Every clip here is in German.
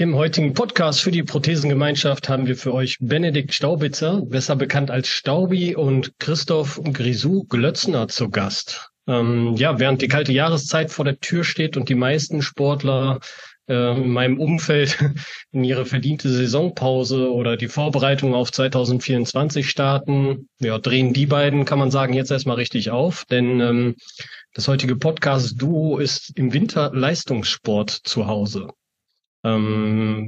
Im heutigen Podcast für die Prothesengemeinschaft haben wir für euch Benedikt Staubitzer, besser bekannt als Staubi, und Christoph Grisou Glötzner zu Gast. Ähm, ja, während die kalte Jahreszeit vor der Tür steht und die meisten Sportler äh, in meinem Umfeld in ihre verdiente Saisonpause oder die Vorbereitung auf 2024 starten, ja, drehen die beiden, kann man sagen, jetzt erstmal richtig auf, denn ähm, das heutige Podcast-Duo ist im Winter Leistungssport zu Hause ähm,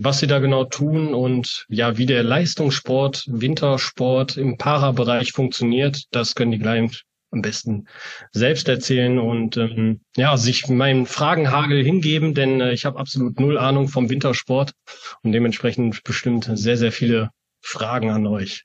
was sie da genau tun und ja, wie der Leistungssport, Wintersport im Para-Bereich funktioniert, das können die gleich am besten selbst erzählen und ähm, ja, sich meinen Fragenhagel hingeben, denn äh, ich habe absolut null Ahnung vom Wintersport und dementsprechend bestimmt sehr, sehr viele Fragen an euch.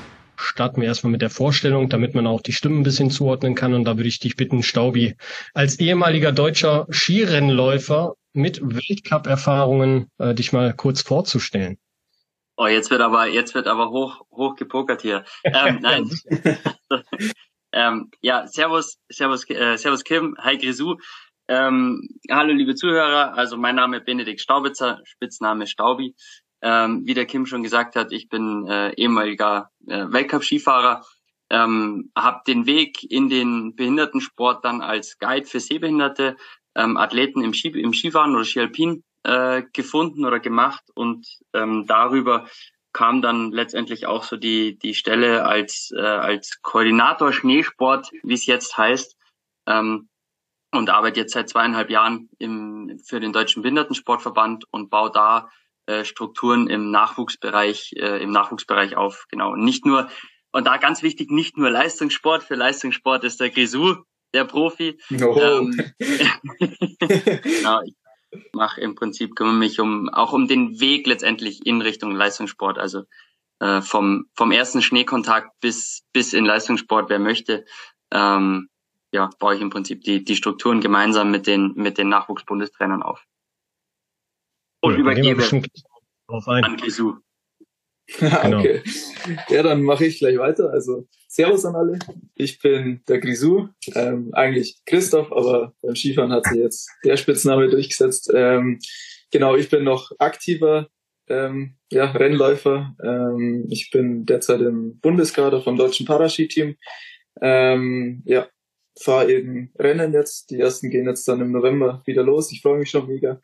starten wir erstmal mit der Vorstellung, damit man auch die Stimmen ein bisschen zuordnen kann. Und da würde ich dich bitten, Staubi, als ehemaliger deutscher Skirennläufer mit Weltcup-Erfahrungen äh, dich mal kurz vorzustellen. Oh, jetzt wird aber, jetzt wird aber hoch, hoch gepokert hier. Ähm, nein. ähm, ja, Servus, Servus, äh, Servus Kim, hi Grisou. Ähm, hallo liebe Zuhörer, also mein Name ist Benedikt Staubitzer, Spitzname Staubi. Ähm, wie der Kim schon gesagt hat, ich bin äh, ehemaliger äh, Weltcup-Skifahrer, ähm, habe den Weg in den Behindertensport dann als Guide für sehbehinderte ähm, Athleten im, Ski, im Skifahren oder Skialpin äh, gefunden oder gemacht. Und ähm, darüber kam dann letztendlich auch so die die Stelle als äh, als Koordinator Schneesport, wie es jetzt heißt, ähm, und arbeite jetzt seit zweieinhalb Jahren im, für den Deutschen Behindertensportverband und baue da äh, Strukturen im Nachwuchsbereich, äh, im Nachwuchsbereich auf. Genau. Und nicht nur, und da ganz wichtig, nicht nur Leistungssport. Für Leistungssport ist der Grisou der Profi. Oh. Ähm, genau, ich mache im Prinzip, kümmere mich um auch um den Weg letztendlich in Richtung Leistungssport. Also äh, vom, vom ersten Schneekontakt bis, bis in Leistungssport, wer möchte. Ähm, ja, baue ich im Prinzip die, die Strukturen gemeinsam mit den, mit den Nachwuchsbundestrainern auf und ja, übergebe an Kisu. genau. okay. Ja, dann mache ich gleich weiter. Also Servus an alle. Ich bin der Grisou, ähm, eigentlich Christoph, aber beim Skifahren hat sich jetzt der Spitzname durchgesetzt. Ähm, genau, ich bin noch aktiver ähm, ja, Rennläufer. Ähm, ich bin derzeit im Bundeskader vom deutschen Paraskiteam. Ähm, ja, fahre eben Rennen jetzt. Die ersten gehen jetzt dann im November wieder los. Ich freue mich schon mega.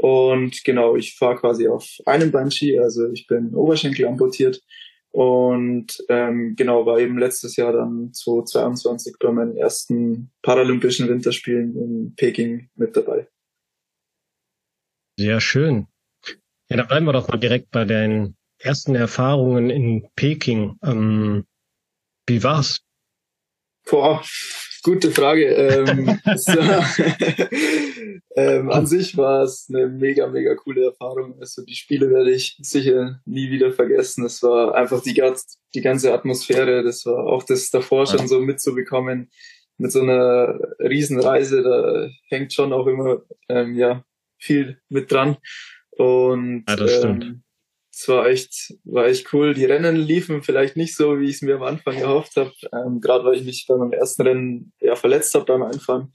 Und genau, ich fahre quasi auf einem Beinski, also ich bin Oberschenkel amputiert und ähm, genau, war eben letztes Jahr dann 2022 bei meinen ersten Paralympischen Winterspielen in Peking mit dabei. Sehr schön. Ja, dann bleiben wir doch mal direkt bei deinen ersten Erfahrungen in Peking. Ähm, wie war's? Boah, Gute Frage. Ähm, so, ähm, an sich war es eine mega, mega coole Erfahrung. Also die Spiele werde ich sicher nie wieder vergessen. Es war einfach die, die ganze Atmosphäre. Das war auch das davor schon so mitzubekommen mit so einer Riesenreise. Da hängt schon auch immer ähm, ja viel mit dran. Und ja, das stimmt. Ähm, es war echt, war echt cool. Die Rennen liefen vielleicht nicht so, wie ich es mir am Anfang erhofft habe. Ähm, Gerade weil ich mich bei meinem ersten Rennen ja verletzt habe beim Einfahren.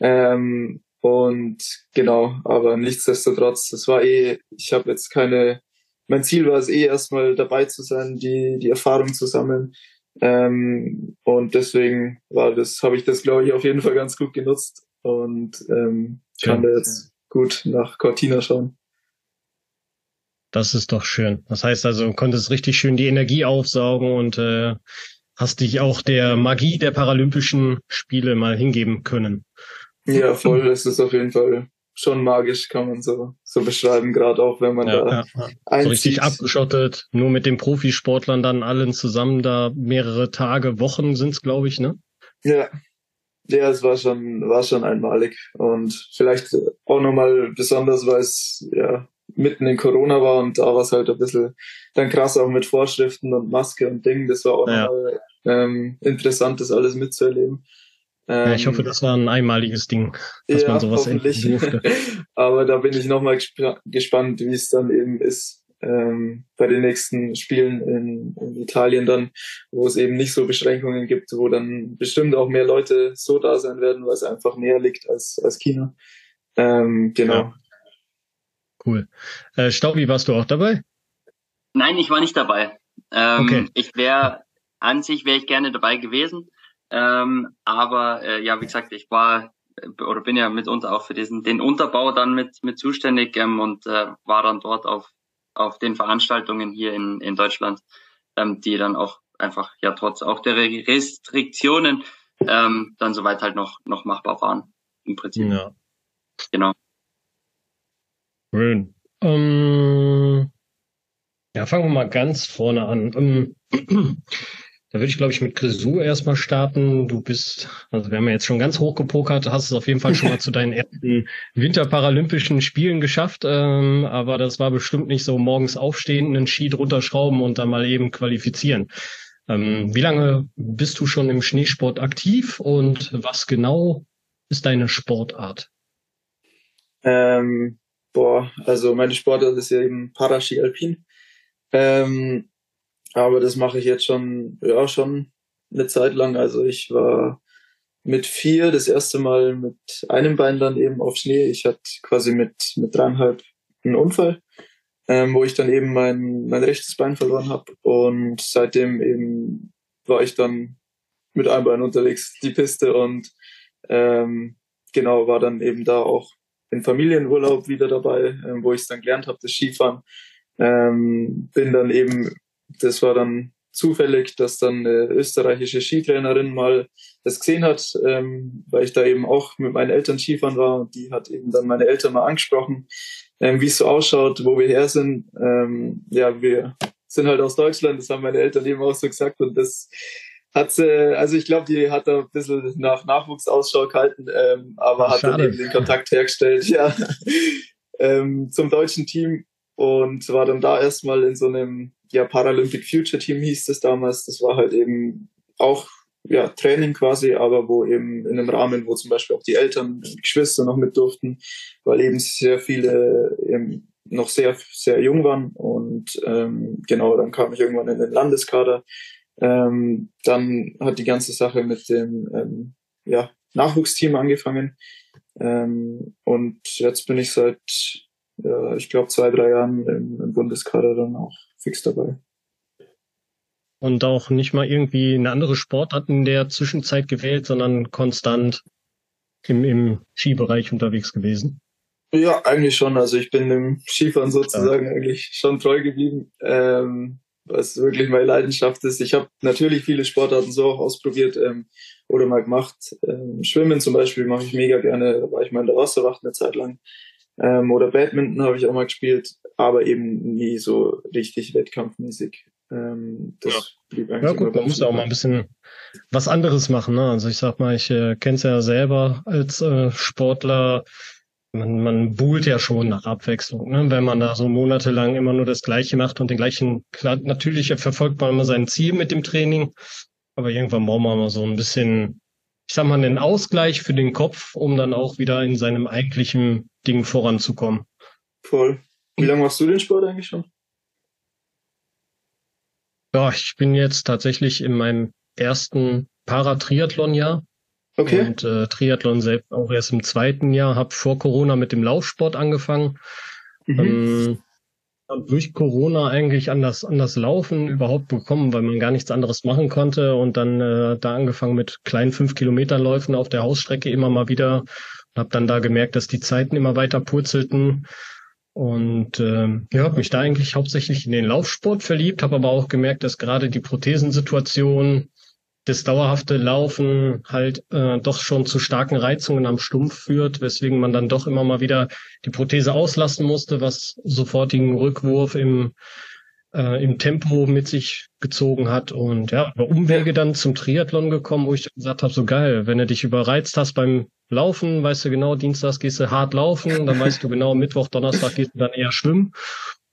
Ähm, und genau, aber nichtsdestotrotz, es war eh, ich habe jetzt keine, mein Ziel war es eh erstmal dabei zu sein, die, die Erfahrung zu sammeln. Ähm, und deswegen war das, habe ich das, glaube ich, auf jeden Fall ganz gut genutzt und ähm, kann ja. da jetzt gut nach Cortina schauen. Das ist doch schön. Das heißt also, du konntest richtig schön die Energie aufsaugen und äh, hast dich auch der Magie der Paralympischen Spiele mal hingeben können. Ja, voll. Es ist auf jeden Fall schon magisch, kann man so, so beschreiben, gerade auch wenn man ja, da ja, ja. So richtig abgeschottet, nur mit den Profisportlern dann allen zusammen da mehrere Tage, Wochen sind's, glaube ich, ne? Ja. Ja, es war schon, war schon einmalig und vielleicht auch nochmal besonders, weil es ja mitten in Corona war und da war es halt ein bisschen dann krass auch mit Vorschriften und Maske und Dingen. Das war auch ja. mal, ähm, interessant, das alles mitzuerleben. Ähm, ja, ich hoffe, ähm, das war ein einmaliges Ding, dass ja, man sowas endlich durfte. Aber da bin ich nochmal gesp gespannt, wie es dann eben ist ähm, bei den nächsten Spielen in, in Italien dann, wo es eben nicht so Beschränkungen gibt, wo dann bestimmt auch mehr Leute so da sein werden, weil es einfach näher liegt als, als China. Ähm, genau. Ja. Cool. Äh, Staubi, warst du auch dabei? Nein, ich war nicht dabei. Ähm, okay. Ich wäre, an sich wäre ich gerne dabei gewesen. Ähm, aber äh, ja, wie gesagt, ich war äh, oder bin ja mitunter auch für diesen den Unterbau dann mit mit zuständig ähm, und äh, war dann dort auf auf den Veranstaltungen hier in in Deutschland, ähm, die dann auch einfach ja trotz auch der Restriktionen ähm, dann soweit halt noch noch machbar waren im Prinzip. Ja. Genau. Schön. Ähm, ja, fangen wir mal ganz vorne an. Ähm, da würde ich, glaube ich, mit Grisou erstmal starten. Du bist, also wir haben ja jetzt schon ganz hoch gepokert, hast es auf jeden Fall schon mal zu deinen ersten Winterparalympischen Spielen geschafft. Ähm, aber das war bestimmt nicht so morgens aufstehen, einen Ski drunter schrauben und dann mal eben qualifizieren. Ähm, wie lange bist du schon im Schneesport aktiv und was genau ist deine Sportart? Ähm, boah, also meine Sportart ist ja eben Paraski Alpin. Ähm, aber das mache ich jetzt schon, ja, schon eine Zeit lang. Also ich war mit vier das erste Mal mit einem Bein dann eben auf Schnee. Ich hatte quasi mit, mit dreieinhalb einen Unfall, ähm, wo ich dann eben mein, mein rechtes Bein verloren habe. Und seitdem eben war ich dann mit einem Bein unterwegs, die Piste und ähm, genau, war dann eben da auch in Familienurlaub wieder dabei, ähm, wo ich es dann gelernt habe, das Skifahren. Ähm, bin dann eben, das war dann zufällig, dass dann eine österreichische Skitrainerin mal das gesehen hat, ähm, weil ich da eben auch mit meinen Eltern Skifahren war und die hat eben dann meine Eltern mal angesprochen, ähm, wie es so ausschaut, wo wir her sind. Ähm, ja, wir sind halt aus Deutschland, das haben meine Eltern eben auch so gesagt und das hat sie, also ich glaube, die hat da ein bisschen nach Nachwuchs Ausschau gehalten, ähm, aber Ach, hat dann eben den Kontakt hergestellt, ja, ähm, zum deutschen Team und war dann da erstmal in so einem, ja, Paralympic Future Team hieß das damals. Das war halt eben auch, ja, Training quasi, aber wo eben in einem Rahmen, wo zum Beispiel auch die Eltern, die Geschwister noch mit durften, weil eben sehr viele eben noch sehr, sehr jung waren und ähm, genau, dann kam ich irgendwann in den Landeskader ähm, dann hat die ganze Sache mit dem ähm, ja, Nachwuchsteam angefangen. Ähm, und jetzt bin ich seit, ja, ich glaube, zwei, drei Jahren im, im Bundeskader dann auch fix dabei. Und auch nicht mal irgendwie eine andere Sportart in der Zwischenzeit gewählt, sondern konstant im, im Skibereich unterwegs gewesen. Ja, eigentlich schon. Also ich bin im Skifahren sozusagen ja. eigentlich schon treu geblieben. Ähm, was wirklich meine Leidenschaft ist. Ich habe natürlich viele Sportarten so auch ausprobiert ähm, oder mal gemacht. Ähm, Schwimmen zum Beispiel mache ich mega gerne, da war ich mal in der Wasserwacht eine Zeit lang. Ähm, oder Badminton habe ich auch mal gespielt, aber eben nie so richtig wettkampfmäßig. Ähm, das ja. blieb eigentlich ja gut, man muss ja auch mal ein bisschen was anderes machen. Ne? Also ich sag mal, ich äh, kenne es ja selber als äh, Sportler man, man buhlt ja schon nach Abwechslung, ne? wenn man da so monatelang immer nur das Gleiche macht und den gleichen, klar, natürlich verfolgt man immer sein Ziel mit dem Training, aber irgendwann braucht man mal so ein bisschen, ich sag mal, einen Ausgleich für den Kopf, um dann auch wieder in seinem eigentlichen Ding voranzukommen. Voll. Wie lange machst du den Sport eigentlich schon? Ja, ich bin jetzt tatsächlich in meinem ersten Paratriathlon-Jahr. Okay. Und äh, Triathlon selbst auch erst im zweiten Jahr, habe vor Corona mit dem Laufsport angefangen. Mhm. Ähm, und durch Corona eigentlich an das, an das Laufen überhaupt bekommen, weil man gar nichts anderes machen konnte und dann äh, da angefangen mit kleinen fünf Kilometer Läufen auf der Hausstrecke immer mal wieder. Habe dann da gemerkt, dass die Zeiten immer weiter purzelten und äh, ja, habe mich da eigentlich hauptsächlich in den Laufsport verliebt, habe aber auch gemerkt, dass gerade die Prothesensituation das dauerhafte Laufen halt äh, doch schon zu starken Reizungen am Stumpf führt, weswegen man dann doch immer mal wieder die Prothese auslassen musste, was sofortigen Rückwurf im äh, im Tempo mit sich gezogen hat und ja, über Umwege dann zum Triathlon gekommen, wo ich gesagt habe, so geil, wenn du dich überreizt hast beim Laufen, weißt du genau, Dienstags gehst du hart laufen, dann weißt du genau, Mittwoch, Donnerstag gehst du dann eher schwimmen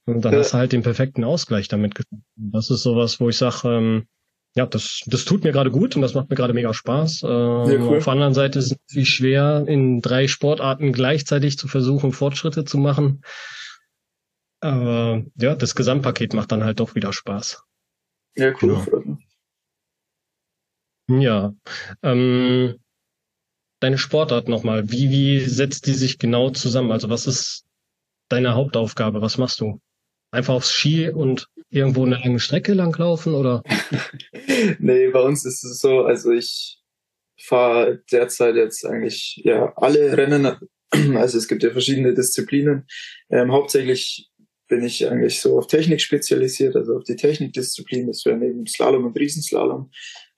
und dann ja. hast du halt den perfekten Ausgleich damit gefunden. Das ist sowas, wo ich sage, ähm, ja, das, das tut mir gerade gut und das macht mir gerade mega Spaß. Ähm, cool. Auf der anderen Seite ist es natürlich schwer, in drei Sportarten gleichzeitig zu versuchen, Fortschritte zu machen. Aber ja, das Gesamtpaket macht dann halt doch wieder Spaß. Ja, cool. Genau. Ja. Ähm, deine Sportart nochmal. Wie, wie setzt die sich genau zusammen? Also was ist deine Hauptaufgabe? Was machst du? Einfach aufs Ski und irgendwo eine lange Strecke langlaufen oder? nee, bei uns ist es so, also ich fahre derzeit jetzt eigentlich ja alle Rennen, also es gibt ja verschiedene Disziplinen. Ähm, hauptsächlich bin ich eigentlich so auf Technik spezialisiert, also auf die Technikdisziplin. Das wäre neben Slalom und Riesenslalom.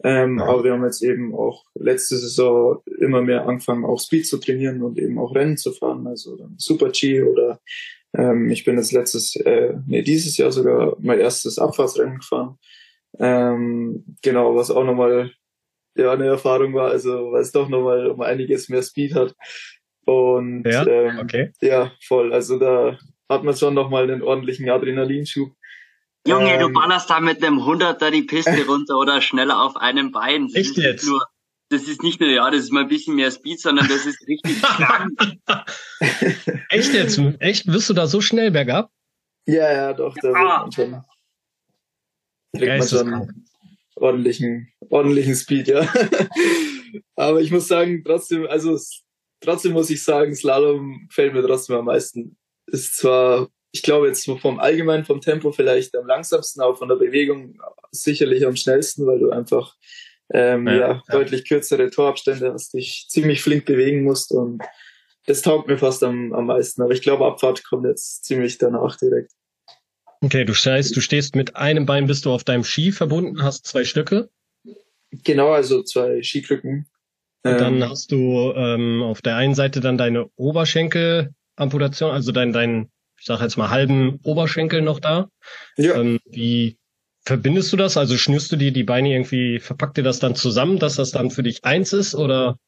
Ähm, ja. Aber wir haben jetzt eben auch letzte Saison immer mehr angefangen, auch Speed zu trainieren und eben auch Rennen zu fahren, also dann Super G oder ähm, ich bin jetzt letztes, äh, nee, dieses Jahr sogar mein erstes Abfahrtsrennen gefahren. Ähm, genau, was auch nochmal ja eine Erfahrung war, also weil es doch nochmal um einiges mehr Speed hat. Und ja, ähm, okay. ja, voll. Also da hat man schon nochmal einen ordentlichen Adrenalinschub. Junge, ähm, du ballerst da mit einem Hunderter die Piste runter oder schneller auf einem Bein. Das Echt jetzt? Nur, das ist nicht nur, ja, das ist mal ein bisschen mehr Speed, sondern das ist richtig Echt jetzt? Echt? Wirst du da so schnell bergab? Ja, ja, doch, da wird man schon, kriegt man schon ordentlichen, ordentlichen Speed, ja. Aber ich muss sagen, trotzdem, also trotzdem muss ich sagen, Slalom gefällt mir trotzdem am meisten ist zwar, ich glaube jetzt vom Allgemeinen, vom Tempo vielleicht am langsamsten, aber von der Bewegung sicherlich am schnellsten, weil du einfach ähm, ja, ja, deutlich kürzere Torabstände hast, dich ziemlich flink bewegen musst und das taugt mir fast am, am meisten. Aber ich glaube, Abfahrt kommt jetzt ziemlich danach direkt. Okay, du stehst, du stehst mit einem Bein, bist du auf deinem Ski verbunden, hast zwei Stücke. Genau, also zwei Skikrücken. Und dann ähm, hast du ähm, auf der einen Seite dann deine Oberschenkel Amputation, also dein, dein, ich sag jetzt mal, halben Oberschenkel noch da. Ja. Ähm, wie verbindest du das? Also schnürst du dir die Beine irgendwie, verpackt dir das dann zusammen, dass das dann für dich eins ist oder?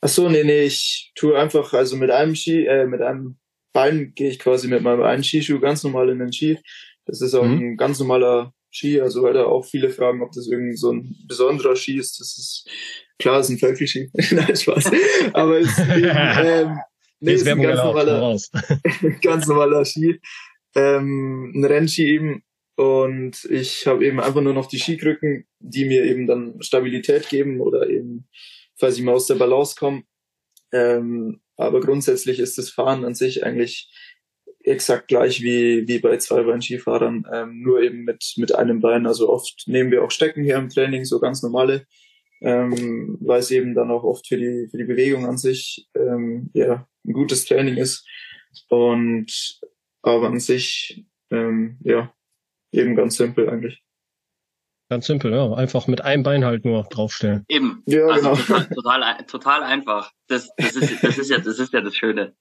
Ach so, nee, nee, ich tue einfach, also mit einem Ski, äh, mit einem Bein gehe ich quasi mit meinem einen Skischuh ganz normal in den Ski. Das ist auch mhm. ein ganz normaler Ski, also weil da auch viele fragen, ob das irgendwie so ein besonderer Ski ist. Das ist klar, es ist ein Völkelski. Nein, Spaß. Aber es ist eben, ähm, Nee, ist ein ganz normaler, ganz normaler Ski. Ähm, ein Rennski eben. Und ich habe eben einfach nur noch die Skikrücken, die mir eben dann Stabilität geben oder eben, falls ich mal aus der Balance komme. Ähm, aber grundsätzlich ist das Fahren an sich eigentlich exakt gleich wie, wie bei Zweibein-Skifahrern, ähm, nur eben mit, mit einem Bein. Also oft nehmen wir auch Stecken hier im Training, so ganz normale, ähm, weil es eben dann auch oft für die, für die Bewegung an sich ähm, ja, ein gutes Training ist. Und aber an sich, ähm, ja, eben ganz simpel eigentlich. Ganz simpel, ja. Einfach mit einem Bein halt nur draufstellen. Eben. Ja, also genau. total, total, total einfach. Das, das, ist, das, ist ja, das ist ja das Schöne.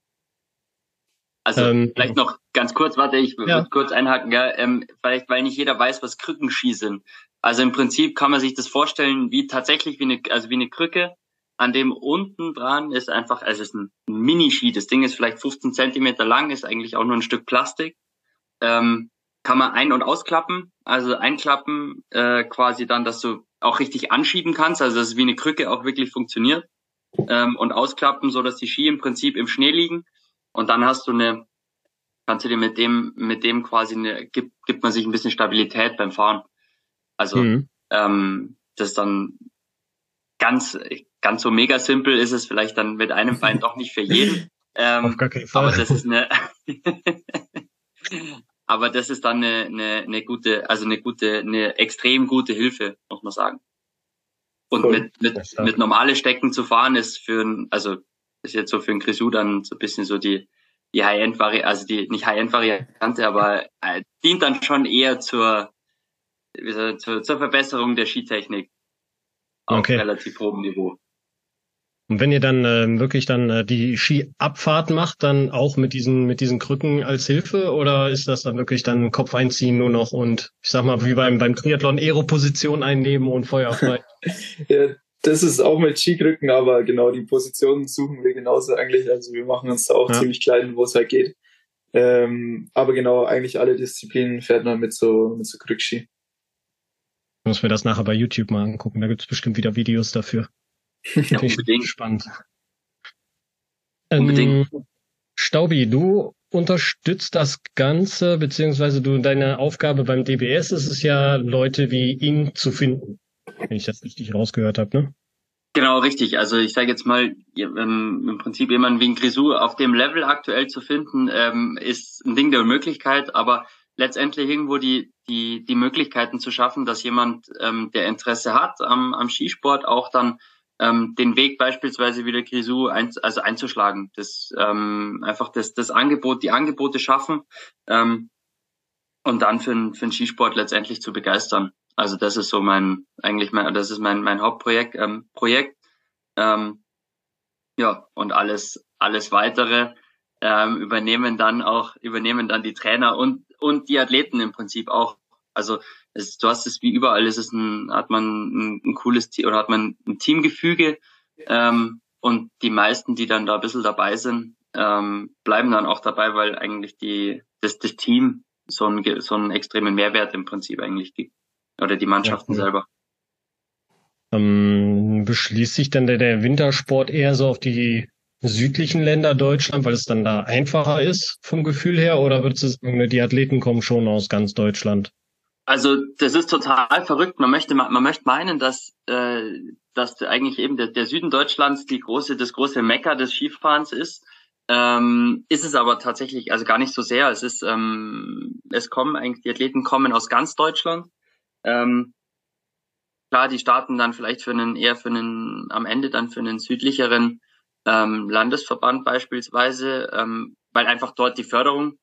Also ähm, vielleicht noch ganz kurz, warte, ich ja. würde kurz einhaken, ja, ähm, vielleicht, weil nicht jeder weiß, was Krückenski sind. Also im Prinzip kann man sich das vorstellen wie tatsächlich wie eine, also wie eine Krücke, an dem unten dran ist einfach, also es ist ein Mini-Ski, das Ding ist vielleicht 15 Zentimeter lang, ist eigentlich auch nur ein Stück Plastik. Ähm, kann man ein- und ausklappen, also einklappen äh, quasi dann, dass du auch richtig anschieben kannst, also dass es wie eine Krücke auch wirklich funktioniert. Ähm, und ausklappen, so dass die Ski im Prinzip im Schnee liegen. Und dann hast du eine, kannst du dir mit dem, mit dem quasi eine, gibt, gibt man sich ein bisschen Stabilität beim Fahren. Also mhm. ähm, das ist dann ganz, ganz so mega simpel ist es vielleicht dann mit einem Bein doch nicht für jeden. Ähm, Auf gar keinen Fall. Aber das ist eine, aber das ist dann eine, eine, eine gute, also eine gute, eine extrem gute Hilfe, muss man sagen. Und cool. mit, mit, mit normale Stecken zu fahren ist für ein, also ist jetzt so für ein Grisou dann so ein bisschen so die, die High-End-Variante, also die, nicht High-End-Variante, aber äh, dient dann schon eher zur, zur, zur Verbesserung der Skitechnik. Auf okay. relativ hohem Niveau. Und wenn ihr dann äh, wirklich dann äh, die Skiabfahrt macht, dann auch mit diesen mit diesen Krücken als Hilfe oder ist das dann wirklich dann Kopf einziehen nur noch und ich sag mal wie beim beim Triathlon Aero-Position einnehmen und Feuer frei? ja, das ist auch mit Skikrücken, aber genau die Positionen suchen wir genauso eigentlich. Also wir machen uns da auch ja. ziemlich klein, wo es halt geht. Ähm, aber genau, eigentlich alle Disziplinen fährt man mit so mit so Krückski. Muss mir das nachher bei YouTube mal angucken. Da gibt's bestimmt wieder Videos dafür. Ja, unbedingt. Spannend. Ähm, Staubi, du unterstützt das Ganze, beziehungsweise du deine Aufgabe beim DBS ist es ja, Leute wie ihn zu finden, wenn ich das richtig rausgehört habe, ne? Genau, richtig. Also ich sage jetzt mal, ähm, im Prinzip jemanden wie ein Grisou auf dem Level aktuell zu finden, ähm, ist ein Ding der Möglichkeit, aber letztendlich irgendwo die, die, die Möglichkeiten zu schaffen, dass jemand, ähm, der Interesse hat am, am Skisport, auch dann ähm, den Weg beispielsweise wieder Grisou ein, also einzuschlagen. Das ähm, einfach das, das Angebot, die Angebote schaffen ähm, und dann für, für den Skisport letztendlich zu begeistern. Also das ist so mein, eigentlich mein, das ist mein, mein Hauptprojekt, ähm, Projekt. Ähm, ja, und alles, alles weitere ähm, übernehmen dann auch, übernehmen dann die Trainer und, und die Athleten im Prinzip auch. Also es, du hast es wie überall, es ist ein, hat man ein, ein cooles Team oder hat man ein Teamgefüge ähm, und die meisten, die dann da ein bisschen dabei sind, ähm, bleiben dann auch dabei, weil eigentlich die, das, das Team so einen, so einen extremen Mehrwert im Prinzip eigentlich gibt. Oder die Mannschaften ja, selber. Ähm, beschließt sich dann der, der Wintersport eher so auf die südlichen Länder Deutschland, weil es dann da einfacher ist vom Gefühl her? Oder würdest du sagen, die Athleten kommen schon aus ganz Deutschland? Also das ist total verrückt. Man möchte man möchte meinen, dass äh, dass eigentlich eben der, der Süden Deutschlands die große das große Mekka des Skifahrens ist. Ähm, ist es aber tatsächlich also gar nicht so sehr. Es ist ähm, es kommen eigentlich die Athleten kommen aus ganz Deutschland. Ähm, klar, die starten dann vielleicht für einen eher für einen am Ende dann für einen südlicheren ähm, Landesverband beispielsweise, ähm, weil einfach dort die Förderung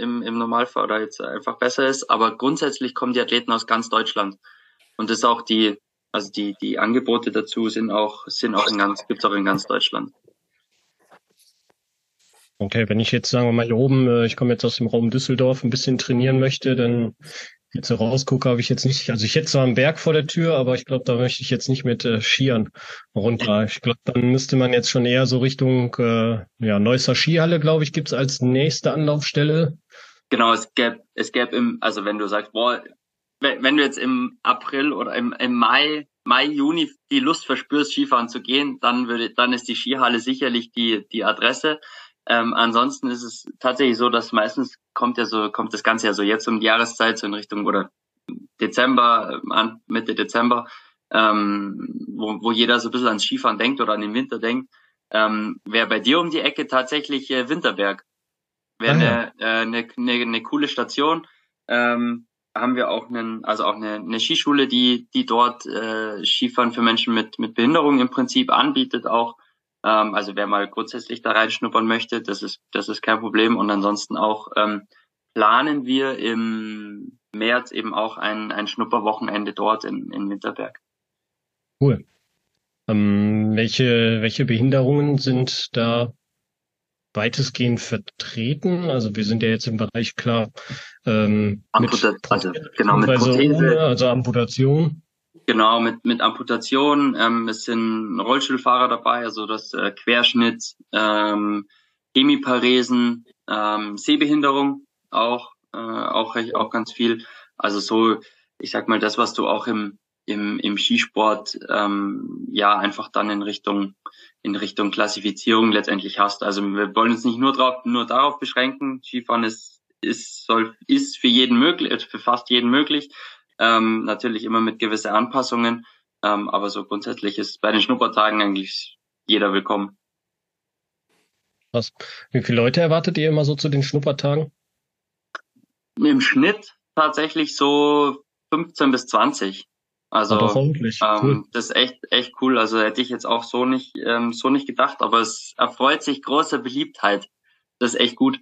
im, im Normalfall oder jetzt einfach besser ist. Aber grundsätzlich kommen die Athleten aus ganz Deutschland. Und das ist auch die, also die, die Angebote dazu sind auch, sind auch in ganz, gibt's auch in ganz Deutschland. Okay, wenn ich jetzt sagen wir mal hier oben, äh, ich komme jetzt aus dem Raum Düsseldorf, ein bisschen trainieren möchte, dann jetzt rausgucke, habe ich jetzt nicht, also ich hätte zwar einen Berg vor der Tür, aber ich glaube, da möchte ich jetzt nicht mit äh, Skiern runter. Ich glaube, dann müsste man jetzt schon eher so Richtung äh, ja, Neusser Skihalle, glaube ich, gibt's als nächste Anlaufstelle. Genau, es gäbe, es gäbe im, also wenn du sagst, boah, wenn, du jetzt im April oder im, im Mai, Mai, Juni die Lust verspürst, Skifahren zu gehen, dann würde, dann ist die Skihalle sicherlich die, die Adresse. Ähm, ansonsten ist es tatsächlich so, dass meistens kommt ja so, kommt das Ganze ja so jetzt um die Jahreszeit, so in Richtung oder Dezember, an Mitte Dezember, ähm, wo, wo jeder so ein bisschen ans Skifahren denkt oder an den Winter denkt, ähm, wäre bei dir um die Ecke tatsächlich äh, Winterberg. Wäre eine, ah, äh, eine, eine, eine coole Station. Ähm, haben wir auch einen, also auch eine, eine Skischule, die, die dort äh, Skifahren für Menschen mit, mit Behinderung im Prinzip anbietet auch. Ähm, also wer mal grundsätzlich da reinschnuppern möchte, das ist, das ist kein Problem. Und ansonsten auch ähm, planen wir im März eben auch ein, ein Schnupperwochenende dort in, in Winterberg. Cool. Ähm, welche, welche Behinderungen sind da weitestgehend vertreten? Also wir sind ja jetzt im Bereich klar ähm, Amputa mit, also genau mit Prothese, also Amputation. Genau, mit, mit Amputation. Ähm, es sind Rollstuhlfahrer dabei, also das äh, Querschnitt, ähm, Hemiparesen, ähm, Sehbehinderung auch, äh, auch, recht, auch ganz viel. Also so, ich sag mal, das, was du auch im, im, im Skisport ähm, ja einfach dann in Richtung in Richtung Klassifizierung letztendlich hast. Also wir wollen uns nicht nur drauf, nur darauf beschränken. Skifahren ist ist soll ist für jeden möglich, für fast jeden möglich. Ähm, natürlich immer mit gewissen Anpassungen. Ähm, aber so grundsätzlich ist bei den Schnuppertagen eigentlich jeder willkommen. Was? Wie viele Leute erwartet ihr immer so zu den Schnuppertagen? Im Schnitt tatsächlich so 15 bis 20. Also ähm, cool. das ist echt echt cool. Also hätte ich jetzt auch so nicht ähm, so nicht gedacht, aber es erfreut sich großer Beliebtheit. Das ist echt gut.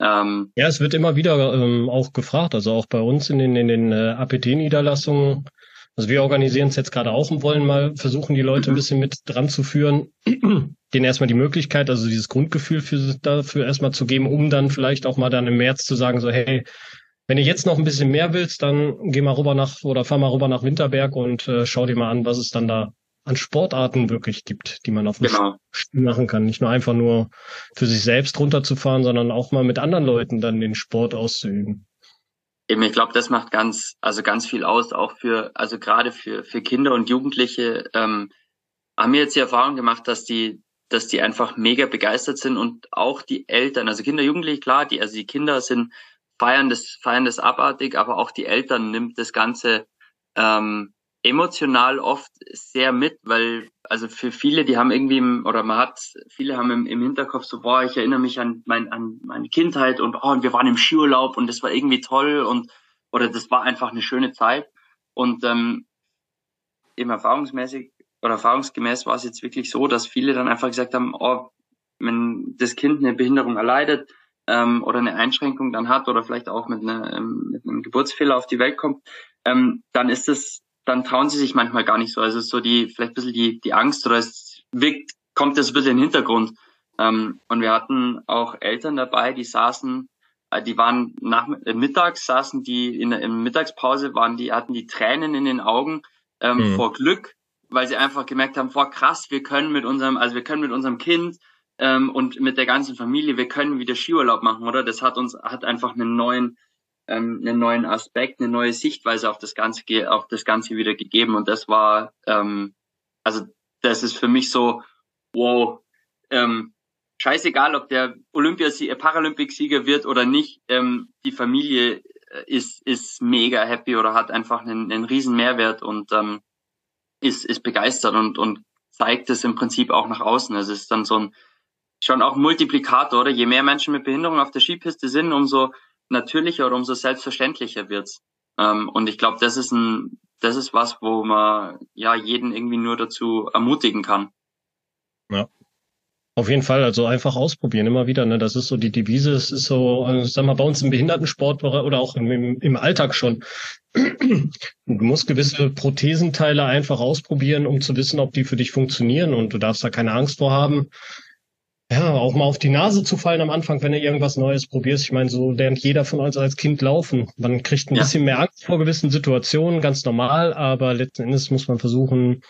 Ähm, ja, es wird immer wieder ähm, auch gefragt, also auch bei uns in den, in den äh, APT-Niederlassungen Also wir organisieren es jetzt gerade auch und wollen mal versuchen, die Leute ein bisschen mit dran zu führen, denen erstmal die Möglichkeit, also dieses Grundgefühl für, dafür erstmal zu geben, um dann vielleicht auch mal dann im März zu sagen, so, hey, wenn du jetzt noch ein bisschen mehr willst, dann geh mal rüber nach oder fahr mal rüber nach Winterberg und äh, schau dir mal an, was es dann da an Sportarten wirklich gibt, die man auf dem genau. Spiel machen kann. Nicht nur einfach nur für sich selbst runterzufahren, sondern auch mal mit anderen Leuten dann den Sport auszuüben. Eben, ich glaube, das macht ganz, also ganz viel aus, auch für, also gerade für, für Kinder und Jugendliche, ähm, haben wir jetzt die Erfahrung gemacht, dass die, dass die einfach mega begeistert sind und auch die Eltern, also Kinder, Jugendliche, klar, die, also die Kinder sind, feiern das, feiern das abartig, aber auch die Eltern nimmt das Ganze, ähm, emotional oft sehr mit, weil also für viele, die haben irgendwie oder man hat, viele haben im, im Hinterkopf so, boah, ich erinnere mich an, mein, an meine Kindheit und oh, und wir waren im Skiurlaub und das war irgendwie toll und oder das war einfach eine schöne Zeit. Und ähm, eben erfahrungsmäßig oder erfahrungsgemäß war es jetzt wirklich so, dass viele dann einfach gesagt haben, oh, wenn das Kind eine Behinderung erleidet ähm, oder eine Einschränkung dann hat oder vielleicht auch mit, einer, ähm, mit einem Geburtsfehler auf die Welt kommt, ähm, dann ist es dann trauen sie sich manchmal gar nicht so. Also so die, vielleicht ein bisschen die, die Angst oder es wirkt, kommt das ein bisschen in den Hintergrund. Ähm, und wir hatten auch Eltern dabei, die saßen, äh, die waren nach, äh, mittags saßen die in der in Mittagspause, waren die, hatten die Tränen in den Augen ähm, mhm. vor Glück, weil sie einfach gemerkt haben, vor krass, wir können mit unserem, also wir können mit unserem Kind ähm, und mit der ganzen Familie, wir können wieder Skiurlaub machen, oder? Das hat uns, hat einfach einen neuen, ähm, einen neuen Aspekt, eine neue Sichtweise auf das Ganze, auf das Ganze wieder gegeben. Und das war, ähm, also das ist für mich so, wow, ähm, scheißegal, ob der Olympiasieger, Paralympicsieger wird oder nicht, ähm, die Familie äh, ist, ist mega happy oder hat einfach einen, einen riesen Mehrwert und ähm, ist, ist begeistert und, und zeigt es im Prinzip auch nach außen. Also es ist dann so ein schon auch Multiplikator, oder? Je mehr Menschen mit Behinderung auf der Skipiste sind, umso natürlicher oder umso selbstverständlicher wird's. Ähm, und ich glaube, das ist ein, das ist was, wo man ja jeden irgendwie nur dazu ermutigen kann. Ja. Auf jeden Fall, also einfach ausprobieren, immer wieder. Ne? Das ist so die Devise. Es ist so, also, sag mal, bei uns im Behindertensport oder auch im, im Alltag schon. Du musst gewisse Prothesenteile einfach ausprobieren, um zu wissen, ob die für dich funktionieren. Und du darfst da keine Angst vor haben ja, auch mal auf die Nase zu fallen am Anfang, wenn du irgendwas Neues probierst. Ich meine, so lernt jeder von uns als Kind laufen. Man kriegt ein ja. bisschen mehr Angst vor gewissen Situationen, ganz normal, aber letzten Endes muss man versuchen,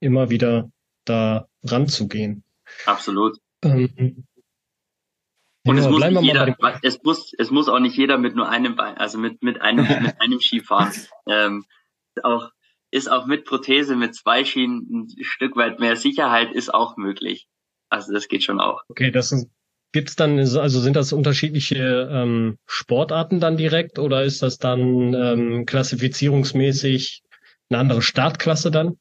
immer wieder da ranzugehen. Absolut. Ähm, und ja, es muss nicht jeder, es muss, es muss auch nicht jeder mit nur einem Bein, also mit, mit einem, mit einem Ski fahren. Ähm, auch, ist auch mit Prothese, mit zwei Schienen ein Stück weit mehr Sicherheit ist auch möglich. Also das geht schon auch. Okay, das ist, gibt's dann, also sind das unterschiedliche ähm, Sportarten dann direkt oder ist das dann ähm, klassifizierungsmäßig eine andere Startklasse dann?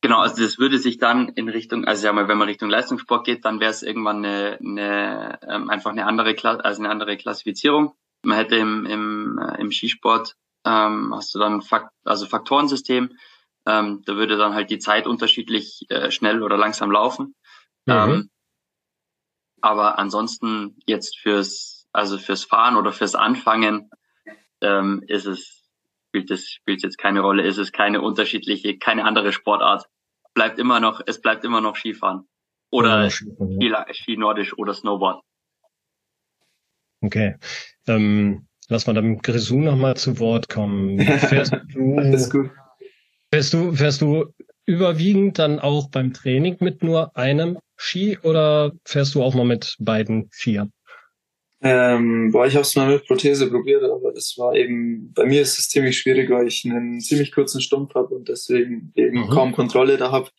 Genau, also das würde sich dann in Richtung, also ja mal, wenn man Richtung Leistungssport geht, dann wäre es irgendwann eine, eine ähm, einfach eine andere Klasse, also eine andere Klassifizierung. Man hätte im, im, äh, im Skisport ähm, hast du dann Fakt, also Faktorensystem. Ähm, da würde dann halt die Zeit unterschiedlich äh, schnell oder langsam laufen. Mhm. Ähm, aber ansonsten jetzt fürs, also fürs Fahren oder fürs Anfangen ähm, ist es, spielt es, spielt jetzt keine Rolle, ist es keine unterschiedliche, keine andere Sportart. Bleibt immer noch, es bleibt immer noch Skifahren. Oder ja, Ski, Ski Nordisch oder Snowboard. Okay. Ähm, lass mal dann Grisou nochmal zu Wort kommen. Fährst du, fährst du, fährst du überwiegend dann auch beim Training mit nur einem Ski oder fährst du auch mal mit beiden Skiern? Ähm, boah, ich habe es mal mit Prothese probiert, aber das war eben, bei mir ist es ziemlich schwierig, weil ich einen ziemlich kurzen Stumpf habe und deswegen eben mhm. kaum Kontrolle da habe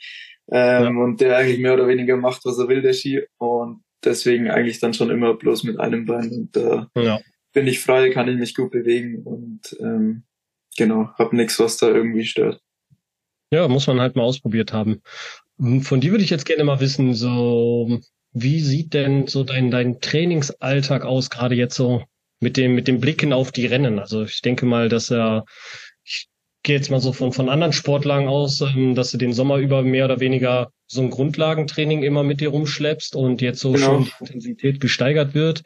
ähm, ja. und der eigentlich mehr oder weniger macht, was er will, der Ski und deswegen eigentlich dann schon immer bloß mit einem Bein und da äh, ja. bin ich frei, kann ich mich gut bewegen und ähm, genau, habe nichts, was da irgendwie stört. Ja, muss man halt mal ausprobiert haben. Von dir würde ich jetzt gerne mal wissen, so wie sieht denn so dein, dein Trainingsalltag aus, gerade jetzt so mit dem, mit dem Blicken auf die Rennen? Also ich denke mal, dass er, ich gehe jetzt mal so von, von anderen Sportlern aus, ähm, dass du den Sommer über mehr oder weniger so ein Grundlagentraining immer mit dir rumschleppst und jetzt so genau. schon die Intensität gesteigert wird.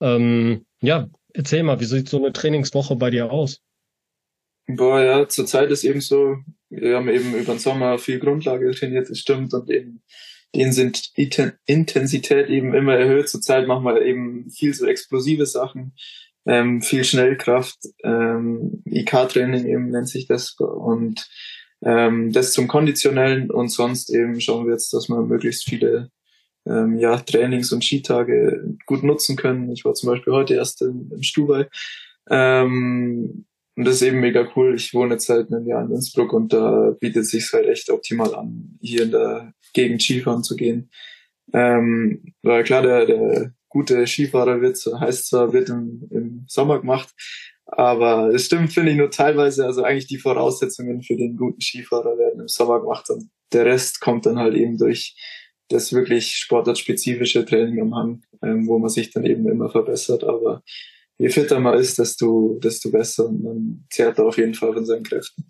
Ähm, ja, erzähl mal, wie sieht so eine Trainingswoche bei dir aus? Boah, ja, zurzeit ist eben so, wir haben eben über den Sommer viel Grundlage trainiert, das stimmt, und eben denen sind Intensität eben immer erhöht. Zurzeit machen wir eben viel so explosive Sachen, ähm, viel Schnellkraft, ähm, IK-Training eben nennt sich das und ähm, das zum Konditionellen und sonst eben schauen wir jetzt, dass wir möglichst viele ähm, ja, Trainings- und Skitage gut nutzen können. Ich war zum Beispiel heute erst im, im Stubai. Ähm, und das ist eben mega cool. Ich wohne jetzt seit einem Jahr in Innsbruck und da bietet sich halt echt optimal an, hier in der Gegend Skifahren zu gehen. Ähm, weil klar, der, der gute Skifahrer wird, heißt zwar, wird im, im Sommer gemacht, aber es stimmt, finde ich, nur teilweise, also eigentlich die Voraussetzungen für den guten Skifahrer werden im Sommer gemacht und der Rest kommt dann halt eben durch das wirklich sportartspezifische Training am Hang, ähm, wo man sich dann eben immer verbessert. Aber je fitter man ist, desto, desto besser und man zehrt auf jeden Fall von seinen Kräften.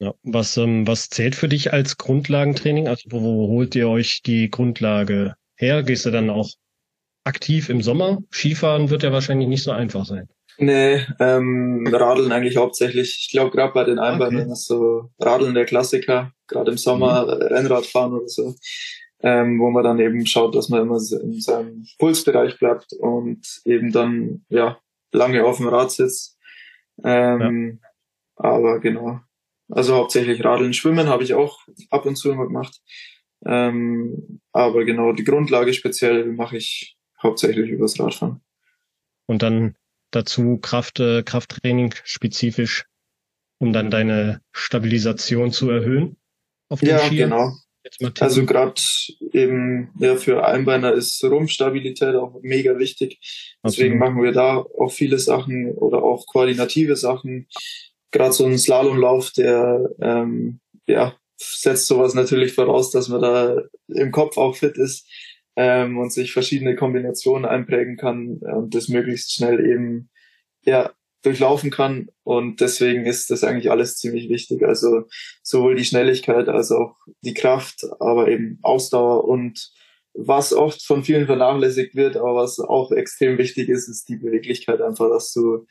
Ja, was, ähm, was zählt für dich als Grundlagentraining? Also wo, wo holt ihr euch die Grundlage her? Gehst du dann auch aktiv im Sommer? Skifahren wird ja wahrscheinlich nicht so einfach sein. Nee, ähm, Radeln eigentlich hauptsächlich. Ich glaube, gerade bei den Einbeinen okay. ist so Radeln der Klassiker, gerade im Sommer mhm. Rennradfahren oder so, ähm, wo man dann eben schaut, dass man immer in seinem Pulsbereich bleibt und eben dann ja lange auf dem Rad sitzt. Ähm, ja. Aber genau, also hauptsächlich Radeln, Schwimmen habe ich auch ab und zu immer gemacht. Ähm, aber genau, die Grundlage speziell mache ich hauptsächlich übers Radfahren. Und dann dazu Kraft, äh, Krafttraining spezifisch, um dann deine Stabilisation zu erhöhen? Auf den ja, Skier? genau. Also gerade eben ja für Einbeiner ist Rumpfstabilität auch mega wichtig. Deswegen Absolut. machen wir da auch viele Sachen oder auch koordinative Sachen gerade so ein Slalomlauf, der ähm, ja, setzt sowas natürlich voraus, dass man da im Kopf auch fit ist ähm, und sich verschiedene Kombinationen einprägen kann und das möglichst schnell eben ja durchlaufen kann. Und deswegen ist das eigentlich alles ziemlich wichtig. Also sowohl die Schnelligkeit als auch die Kraft, aber eben Ausdauer und was oft von vielen vernachlässigt wird, aber was auch extrem wichtig ist, ist die Beweglichkeit einfach, dass du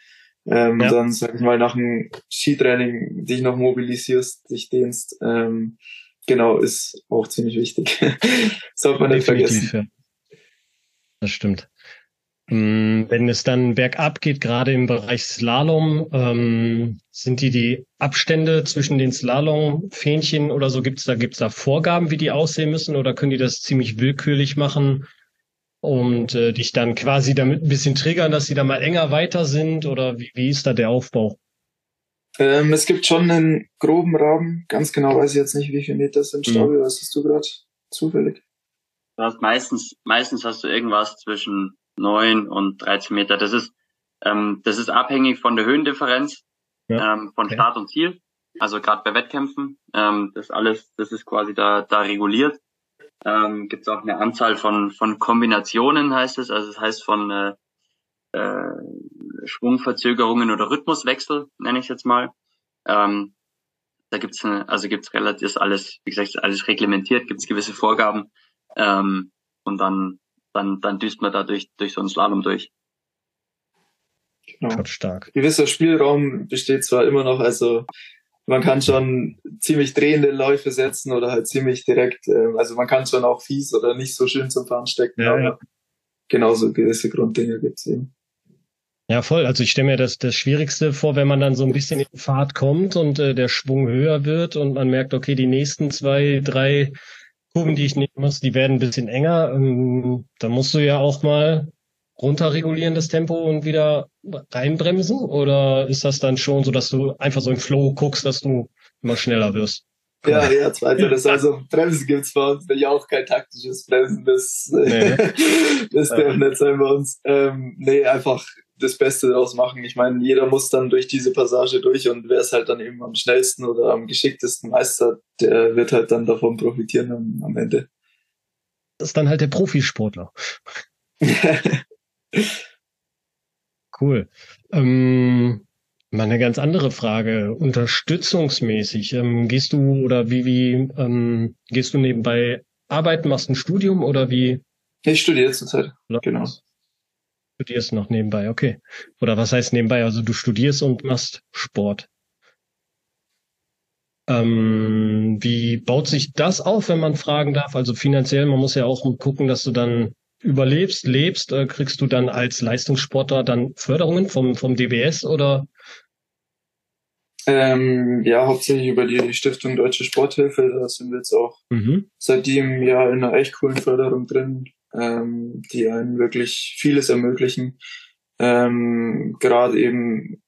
ähm, ja. dann, sag ich mal, nach dem Skitraining dich noch mobilisierst, dich dehnst. Ähm, genau, ist auch ziemlich wichtig. Sollte man nicht vergessen. Ja. Das stimmt. Mm, wenn es dann bergab geht, gerade im Bereich Slalom, ähm, sind die die Abstände zwischen den Slalom-Fähnchen oder so, gibt's da, gibt's da Vorgaben, wie die aussehen müssen oder können die das ziemlich willkürlich machen? und äh, dich dann quasi damit ein bisschen triggern, dass sie da mal enger weiter sind oder wie, wie ist da der Aufbau? Ähm, es gibt schon einen groben Rahmen, ganz genau weiß ich jetzt nicht, wie viele Meter sind. Mhm. Stabi, was hast du gerade zufällig? Du hast meistens, meistens hast du irgendwas zwischen neun und 13 Meter. Das ist, ähm, das ist abhängig von der Höhendifferenz, ja. ähm, von. Start und Ziel. Also gerade bei Wettkämpfen, ähm, das alles, das ist quasi da, da reguliert ähm, gibt es auch eine Anzahl von, von Kombinationen, heißt es. Also es das heißt von äh, äh, Schwungverzögerungen oder Rhythmuswechsel, nenne ich jetzt mal. Ähm, da gibt's eine, also gibt's relativ ist alles, wie gesagt, alles reglementiert, gibt's gewisse Vorgaben ähm, und dann dann dann düst man da durch durch so einen Slalom durch. Genau. Stark. Gewisser Spielraum besteht zwar immer noch, also man kann schon ziemlich drehende Läufe setzen oder halt ziemlich direkt, äh, also man kann schon auch fies oder nicht so schön zum Fahren stecken, ja, aber ja. genauso gewisse Grunddinge gibt's eben. Ja, voll. Also ich stelle mir das, das Schwierigste vor, wenn man dann so ein bisschen in Fahrt kommt und äh, der Schwung höher wird und man merkt, okay, die nächsten zwei, drei Kurven, die ich nehmen muss, die werden ein bisschen enger. Ähm, da musst du ja auch mal runterregulieren das Tempo und wieder reinbremsen? Oder ist das dann schon so, dass du einfach so im Flow guckst, dass du immer schneller wirst? Ja, ja, zweiteres. Also Bremsen gibt's bei uns ja auch kein taktisches Bremsen. Das, nee. das darf nicht sein bei uns. Ähm, nee, einfach das Beste daraus machen. Ich meine, jeder muss dann durch diese Passage durch und wer es halt dann eben am schnellsten oder am geschicktesten Meister, der wird halt dann davon profitieren am, am Ende. Das ist dann halt der Profisportler. Cool. Ähm, mal eine ganz andere Frage. Unterstützungsmäßig, ähm, gehst du oder wie, wie ähm, gehst du nebenbei arbeiten, machst ein Studium oder wie? Ich studiere zurzeit. Genau. Studierst noch nebenbei, okay. Oder was heißt nebenbei? Also du studierst und machst Sport. Ähm, wie baut sich das auf, wenn man fragen darf? Also finanziell, man muss ja auch gucken, dass du dann überlebst, lebst. Äh, kriegst du dann als Leistungssportler dann Förderungen vom, vom DBS oder? Ähm, ja, hauptsächlich über die Stiftung Deutsche Sporthilfe. Da sind wir jetzt auch mhm. seit diesem Jahr in einer echt coolen Förderung drin, ähm, die einen wirklich vieles ermöglichen. Ähm, Gerade eben,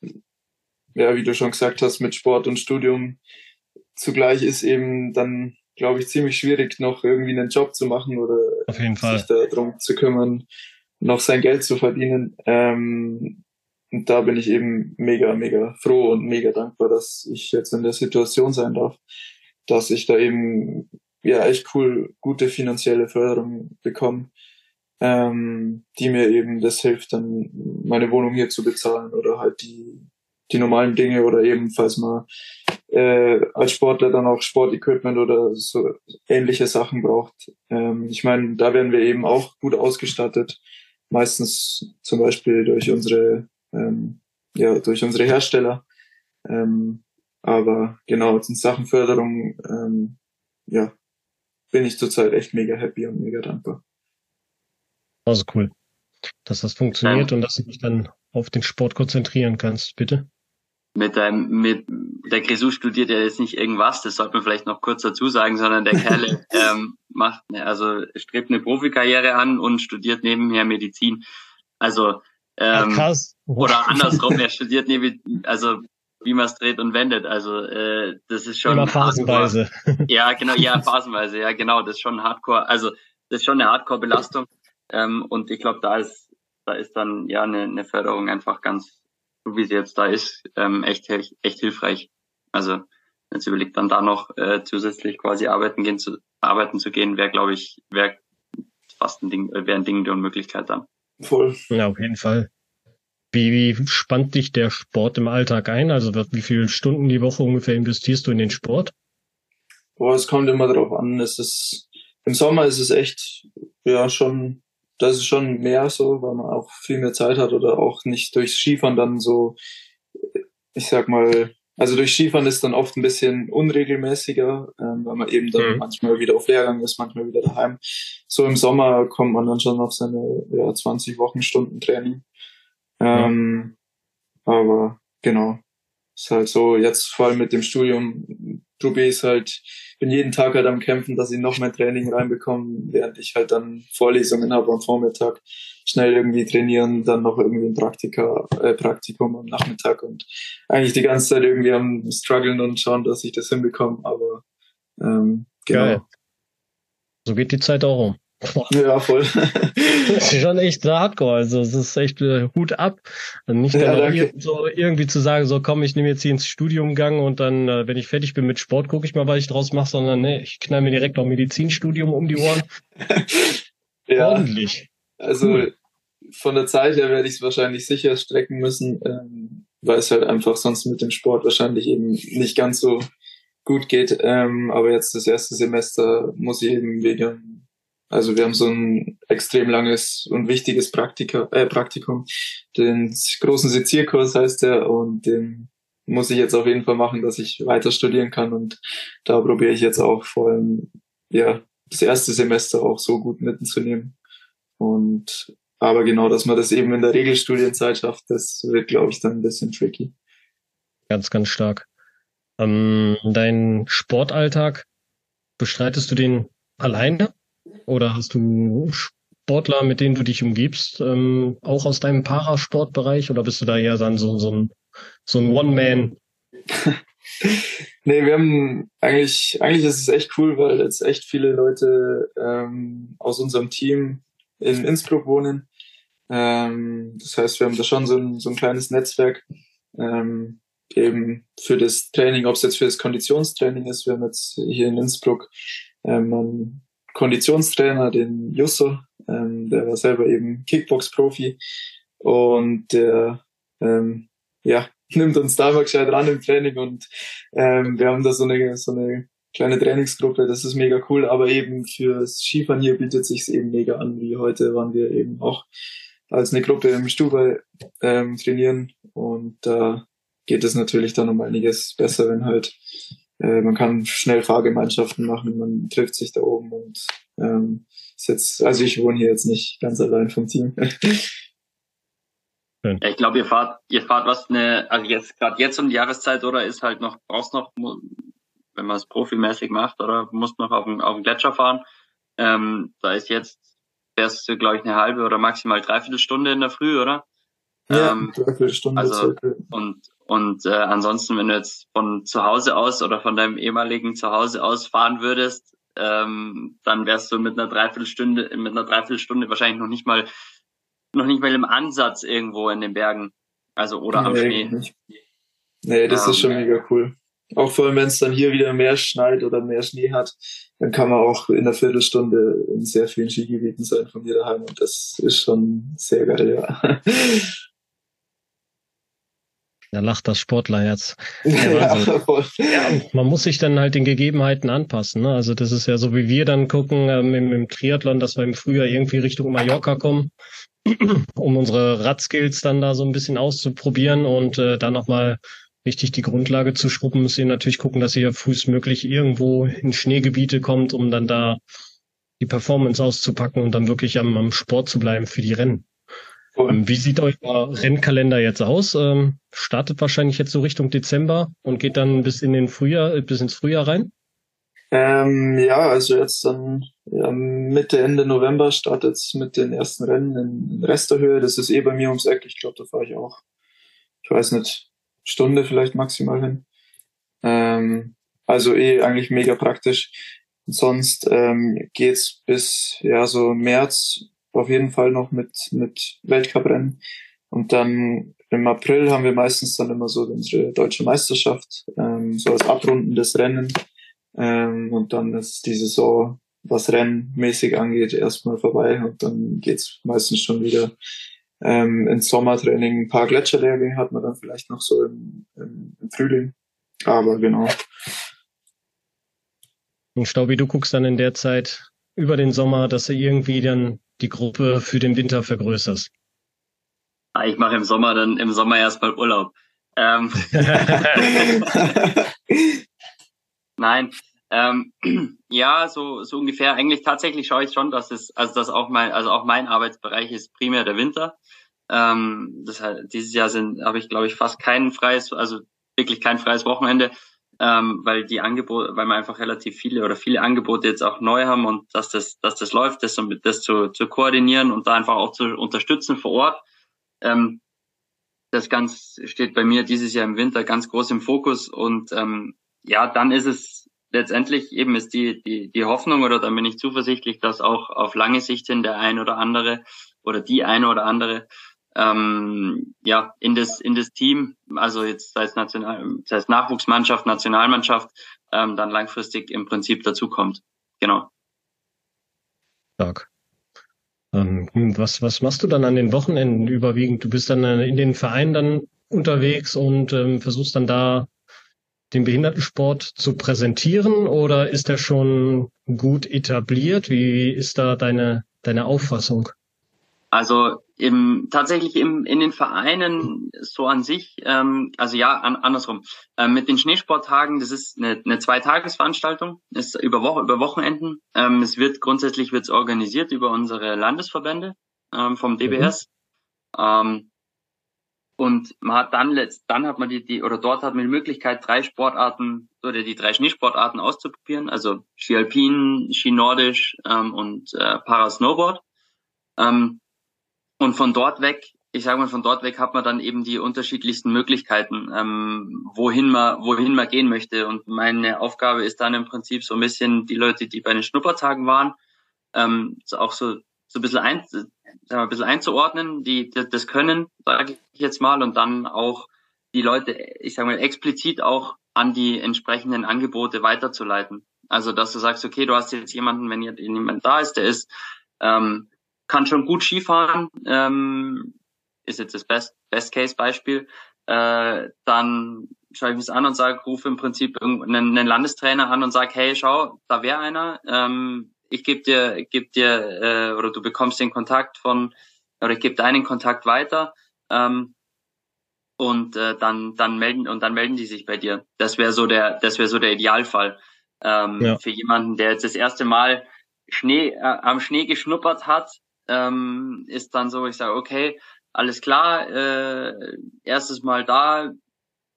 ja, wie du schon gesagt hast, mit Sport und Studium zugleich ist eben dann, glaube ich, ziemlich schwierig, noch irgendwie einen Job zu machen oder sich darum zu kümmern, noch sein Geld zu verdienen. Ähm, und da bin ich eben mega, mega froh und mega dankbar, dass ich jetzt in der Situation sein darf, dass ich da eben ja echt cool gute finanzielle Förderung bekomme, ähm, die mir eben das hilft, dann meine Wohnung hier zu bezahlen oder halt die die normalen Dinge oder ebenfalls mal äh, als Sportler dann auch Sportequipment oder so ähnliche Sachen braucht. Ähm, ich meine, da werden wir eben auch gut ausgestattet, meistens zum Beispiel durch unsere ähm, ja durch unsere Hersteller. Ähm, aber genau in Sachen Förderung ähm, ja bin ich zurzeit echt mega happy und mega dankbar. Also cool, dass das funktioniert ja. und dass du dich dann auf den Sport konzentrieren kannst, bitte mit deinem, mit, der Grisou studiert ja jetzt nicht irgendwas, das sollte man vielleicht noch kurz dazu sagen, sondern der Kerle ähm, macht, ne, also strebt eine Profikarriere an und studiert nebenher Medizin. Also ähm, ja, krass. oder andersrum, er studiert neben, also wie man es dreht und wendet. Also äh, das ist schon Immer phasenweise. Hardcore. Ja, genau, ja, phasenweise, ja, genau, das ist schon Hardcore, also das ist schon eine Hardcore-Belastung. Ähm, und ich glaube, da ist, da ist dann ja eine, eine Förderung einfach ganz so wie sie jetzt da ist, ähm, echt, echt, echt hilfreich. Also jetzt überlegt dann da noch äh, zusätzlich quasi arbeiten gehen zu arbeiten zu gehen, wäre glaube ich wäre fast ein Ding, wäre ein Ding der Unmöglichkeit dann. Voll. Ja, auf jeden Fall. Wie, wie spannt dich der Sport im Alltag ein? Also wie viele Stunden die Woche ungefähr investierst du in den Sport? Boah, es kommt immer darauf an. Es ist im Sommer ist es echt ja schon das ist schon mehr so, weil man auch viel mehr Zeit hat oder auch nicht durchs Skifahren dann so, ich sag mal, also durch Skifahren ist dann oft ein bisschen unregelmäßiger, ähm, weil man eben dann mhm. manchmal wieder auf Lehrgang ist, manchmal wieder daheim. So im Sommer kommt man dann schon auf seine ja, 20 Wochenstunden Training. Ähm. Aber genau, ist halt so, jetzt vor allem mit dem Studium probiere ich halt, bin jeden Tag halt am Kämpfen, dass ich noch mein Training reinbekomme, während ich halt dann Vorlesungen habe am Vormittag, schnell irgendwie trainieren, dann noch irgendwie ein Praktika, äh, Praktikum am Nachmittag und eigentlich die ganze Zeit irgendwie am struggeln und schauen, dass ich das hinbekomme, aber ähm, genau. Geil. So geht die Zeit auch um. Ja, voll. das ist schon echt hardcore. Also es ist echt äh, Hut ab. Und nicht ja, dann auch so irgendwie zu sagen, so komm, ich nehme jetzt hier ins Studium Gang und dann, äh, wenn ich fertig bin mit Sport, gucke ich mal, was ich draus mache, sondern ne, ich knall mir direkt noch Medizinstudium um die Ohren. ja. Ordentlich. Also cool. von der Zeit her werde ich es wahrscheinlich sicher strecken müssen, ähm, weil es halt einfach sonst mit dem Sport wahrscheinlich eben nicht ganz so gut geht. Ähm, aber jetzt das erste Semester muss ich eben wegen also wir haben so ein extrem langes und wichtiges Praktika, äh, Praktikum. Den großen Sezierkurs heißt der und den muss ich jetzt auf jeden Fall machen, dass ich weiter studieren kann und da probiere ich jetzt auch vor allem ja das erste Semester auch so gut mitzunehmen. Und aber genau, dass man das eben in der Regelstudienzeit schafft, das wird, glaube ich, dann ein bisschen tricky. Ganz, ganz stark. Ähm, dein Sportalltag, bestreitest du den alleine oder hast du Sportler, mit denen du dich umgibst, ähm, auch aus deinem Parasportbereich oder bist du da eher dann so, so ein, so ein One-Man? nee, wir haben eigentlich, eigentlich ist es echt cool, weil jetzt echt viele Leute ähm, aus unserem Team in Innsbruck wohnen. Ähm, das heißt, wir haben da schon so ein, so ein kleines Netzwerk, ähm, eben für das Training, ob es jetzt für das Konditionstraining ist. Wir haben jetzt hier in Innsbruck ähm, Konditionstrainer, den Jusso, ähm, der war selber eben Kickbox-Profi und der ähm, ja, nimmt uns da mal gescheit ran im Training und ähm, wir haben da so eine, so eine kleine Trainingsgruppe, das ist mega cool, aber eben fürs Skifahren hier bietet sich's eben mega an, wie heute waren wir eben auch als eine Gruppe im Stuhlball ähm, trainieren und da geht es natürlich dann um einiges besser, wenn halt äh, man kann schnell Fahrgemeinschaften machen, man trifft sich da oben und ähm, ist jetzt, also ich wohne hier jetzt nicht ganz allein vom Team. Ja, ich glaube, ihr fahrt, ihr fahrt was eine, also jetzt gerade jetzt um die Jahreszeit oder ist halt noch, brauchst noch, wenn man es profimäßig macht oder musst noch auf den, auf den Gletscher fahren. Ähm, da ist jetzt, wärst du, glaube ich, eine halbe oder maximal dreiviertel Stunde in der Früh, oder? Ja, ähm, dreiviertel Stunde. Also, und, und äh, ansonsten, wenn du jetzt von zu Hause aus oder von deinem ehemaligen Zuhause aus fahren würdest, ähm, dann wärst du mit einer Dreiviertelstunde, mit einer Dreiviertelstunde wahrscheinlich noch nicht mal noch nicht mal im Ansatz irgendwo in den Bergen. Also oder nee, am Schnee. Nicht. Nee, das ja, ist schon mega cool. Auch vor allem, wenn es dann hier wieder mehr schneit oder mehr Schnee hat, dann kann man auch in einer Viertelstunde in sehr vielen Skigebieten sein von hier daheim und das ist schon sehr geil, ja. Da lacht das Sportlerherz. Ja, ja, man muss sich dann halt den Gegebenheiten anpassen. Ne? Also das ist ja so, wie wir dann gucken ähm, im, im Triathlon, dass wir im Frühjahr irgendwie Richtung Mallorca kommen um unsere Radskills dann da so ein bisschen auszuprobieren und äh, dann nochmal richtig die Grundlage zu schrubben, müsst ihr natürlich gucken, dass ihr frühestmöglich irgendwo in Schneegebiete kommt, um dann da die Performance auszupacken und dann wirklich am, am Sport zu bleiben für die Rennen. Cool. Wie sieht euer Rennkalender jetzt aus? Ähm, startet wahrscheinlich jetzt so Richtung Dezember und geht dann bis in den Frühjahr, bis ins Frühjahr rein? Ähm, ja, also jetzt dann ja, Mitte, Ende November startet es mit den ersten Rennen in Resterhöhe. Das ist eh bei mir ums Eck. Ich glaube, da fahre ich auch, ich weiß nicht, Stunde vielleicht maximal hin. Ähm, also eh eigentlich mega praktisch. sonst ähm, geht's bis ja so März auf jeden Fall noch mit mit Weltcuprennen und dann im April haben wir meistens dann immer so unsere deutsche Meisterschaft ähm, so als abrundendes Rennen ähm, und dann ist die Saison, was rennmäßig angeht, erstmal vorbei und dann geht's meistens schon wieder ähm, ins Sommertraining. Ein paar Gletscherlehrgänge hat man dann vielleicht noch so im, im, im Frühling. Aber genau. Und Staubi, du guckst dann in der Zeit über den Sommer, dass du irgendwie dann die Gruppe für den Winter vergrößerst. Ah, ich mache im Sommer dann im Sommer erstmal Urlaub. Ähm. Nein. Ähm, ja, so, so ungefähr. Eigentlich tatsächlich schaue ich schon, dass es, also dass auch mein, also auch mein Arbeitsbereich ist primär der Winter. Ähm, das dieses Jahr sind, habe ich, glaube ich, fast kein freies, also wirklich kein freies Wochenende, ähm, weil die Angebote, weil wir einfach relativ viele oder viele Angebote jetzt auch neu haben und dass das, dass das läuft, das, das zu, zu koordinieren und da einfach auch zu unterstützen vor Ort. Ähm, das ganz steht bei mir dieses Jahr im Winter ganz groß im Fokus und ähm, ja, dann ist es letztendlich eben ist die, die, die Hoffnung oder dann bin ich zuversichtlich, dass auch auf lange Sicht hin der ein oder andere oder die eine oder andere ähm, ja in das in das Team, also jetzt sei es national, sei es Nachwuchsmannschaft, Nationalmannschaft, ähm, dann langfristig im Prinzip dazukommt. Genau. Stark. Ähm, was was machst du dann an den Wochenenden überwiegend? Du bist dann äh, in den Vereinen dann unterwegs und ähm, versuchst dann da den Behindertensport zu präsentieren oder ist er schon gut etabliert? Wie ist da deine, deine Auffassung? Also im, tatsächlich im, in den Vereinen so an sich, ähm, also ja, an, andersrum. Ähm, mit den Schneesporttagen, das ist eine, eine Zweitagesveranstaltung, ist über, Woche, über Wochenenden. Ähm, es wird grundsätzlich wird's organisiert über unsere Landesverbände ähm, vom DBS. Mhm. Ähm, und man hat dann letzt, dann hat man die, die, oder dort hat man die Möglichkeit, drei Sportarten oder die drei Schneesportarten auszuprobieren, also Ski Alpin, Ski Nordisch ähm, und äh, Parasnowboard. Ähm, und von dort weg, ich sage mal, von dort weg hat man dann eben die unterschiedlichsten Möglichkeiten, ähm, wohin man, wohin man gehen möchte. Und meine Aufgabe ist dann im Prinzip so ein bisschen die Leute, die bei den Schnuppertagen waren, ähm, auch so so ein bisschen ein, sagen wir, ein bisschen einzuordnen, die, die das können, sage ich jetzt mal, und dann auch die Leute, ich sage mal, explizit auch an die entsprechenden Angebote weiterzuleiten. Also dass du sagst, okay, du hast jetzt jemanden, wenn jemand da ist, der ist, ähm, kann schon gut Skifahren, ähm, ist jetzt das Best, Best Case Beispiel, äh, dann schaue ich mich an und sage, rufe im Prinzip einen, einen Landestrainer an und sage, hey, schau, da wäre einer, ähm, ich gebe dir, geb dir äh, oder du bekommst den Kontakt von oder ich gebe deinen Kontakt weiter. Ähm, und äh, dann dann melden und dann melden die sich bei dir. Das wäre so der das wäre so der Idealfall ähm, ja. für jemanden, der jetzt das erste Mal Schnee äh, am Schnee geschnuppert hat, ähm, ist dann so, ich sage, okay, alles klar, äh, erstes Mal da,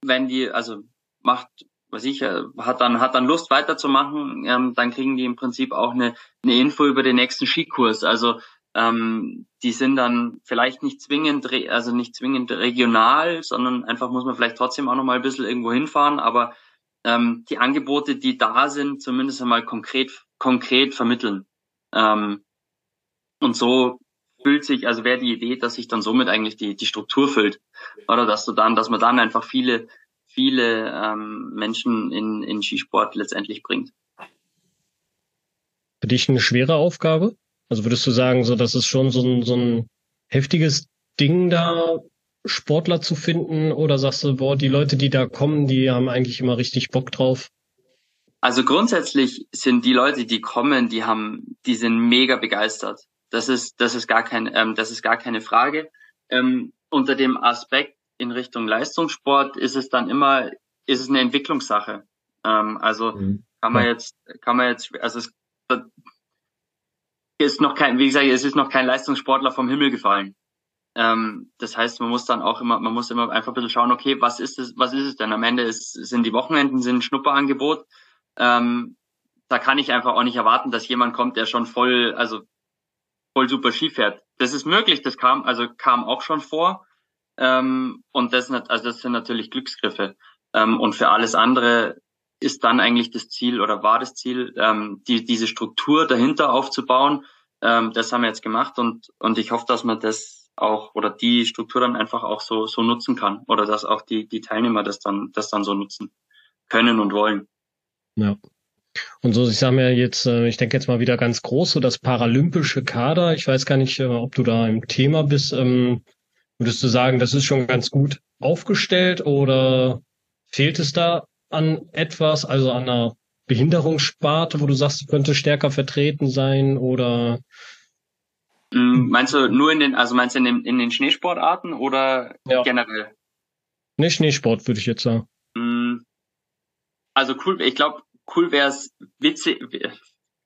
wenn die, also macht, was ich, äh, hat dann hat dann Lust weiterzumachen, ähm, dann kriegen die im Prinzip auch eine, eine Info über den nächsten Skikurs. Also ähm, die sind dann vielleicht nicht zwingend, also nicht zwingend regional, sondern einfach muss man vielleicht trotzdem auch noch mal ein bisschen irgendwo hinfahren, aber ähm, die Angebote, die da sind, zumindest einmal konkret, konkret vermitteln. Ähm, und so füllt sich, also wäre die Idee, dass sich dann somit eigentlich die, die Struktur füllt. Oder dass du dann, dass man dann einfach viele, viele ähm, Menschen in, in Skisport letztendlich bringt. Für dich eine schwere Aufgabe? Also würdest du sagen, so das ist schon so ein, so ein heftiges Ding da, Sportler zu finden? Oder sagst du, boah, die Leute, die da kommen, die haben eigentlich immer richtig Bock drauf? Also grundsätzlich sind die Leute, die kommen, die haben, die sind mega begeistert. Das ist, das ist gar kein, ähm, das ist gar keine Frage. Ähm, unter dem Aspekt in Richtung Leistungssport ist es dann immer, ist es eine Entwicklungssache. Ähm, also mhm. kann man jetzt, kann man jetzt, also es ist noch kein, wie gesagt, es ist noch kein Leistungssportler vom Himmel gefallen. Ähm, das heißt, man muss dann auch immer, man muss immer einfach ein bisschen schauen, okay, was ist es, was ist es denn? Am Ende ist, sind die Wochenenden, sind ein Schnupperangebot. Ähm, da kann ich einfach auch nicht erwarten, dass jemand kommt, der schon voll, also voll super Ski fährt. Das ist möglich, das kam, also kam auch schon vor. Ähm, und das, also das sind natürlich Glücksgriffe. Ähm, und für alles andere ist dann eigentlich das Ziel oder war das Ziel, ähm, die, diese Struktur dahinter aufzubauen. Ähm, das haben wir jetzt gemacht und, und ich hoffe, dass man das auch oder die Struktur dann einfach auch so, so nutzen kann oder dass auch die, die Teilnehmer das dann, das dann so nutzen können und wollen. Ja. Und so, ich sage mir jetzt, äh, ich denke jetzt mal wieder ganz groß, so das paralympische Kader. Ich weiß gar nicht, äh, ob du da im Thema bist. Ähm, würdest du sagen, das ist schon ganz gut aufgestellt oder fehlt es da an etwas, also an einer Behinderungssparte, wo du sagst, könnte stärker vertreten sein oder Mm, meinst du nur in den, also meinst du in den, in den Schneesportarten oder ja. generell? Ne, Schneesport würde ich jetzt sagen. Mm, also cool, ich glaube, cool wäre es witzig,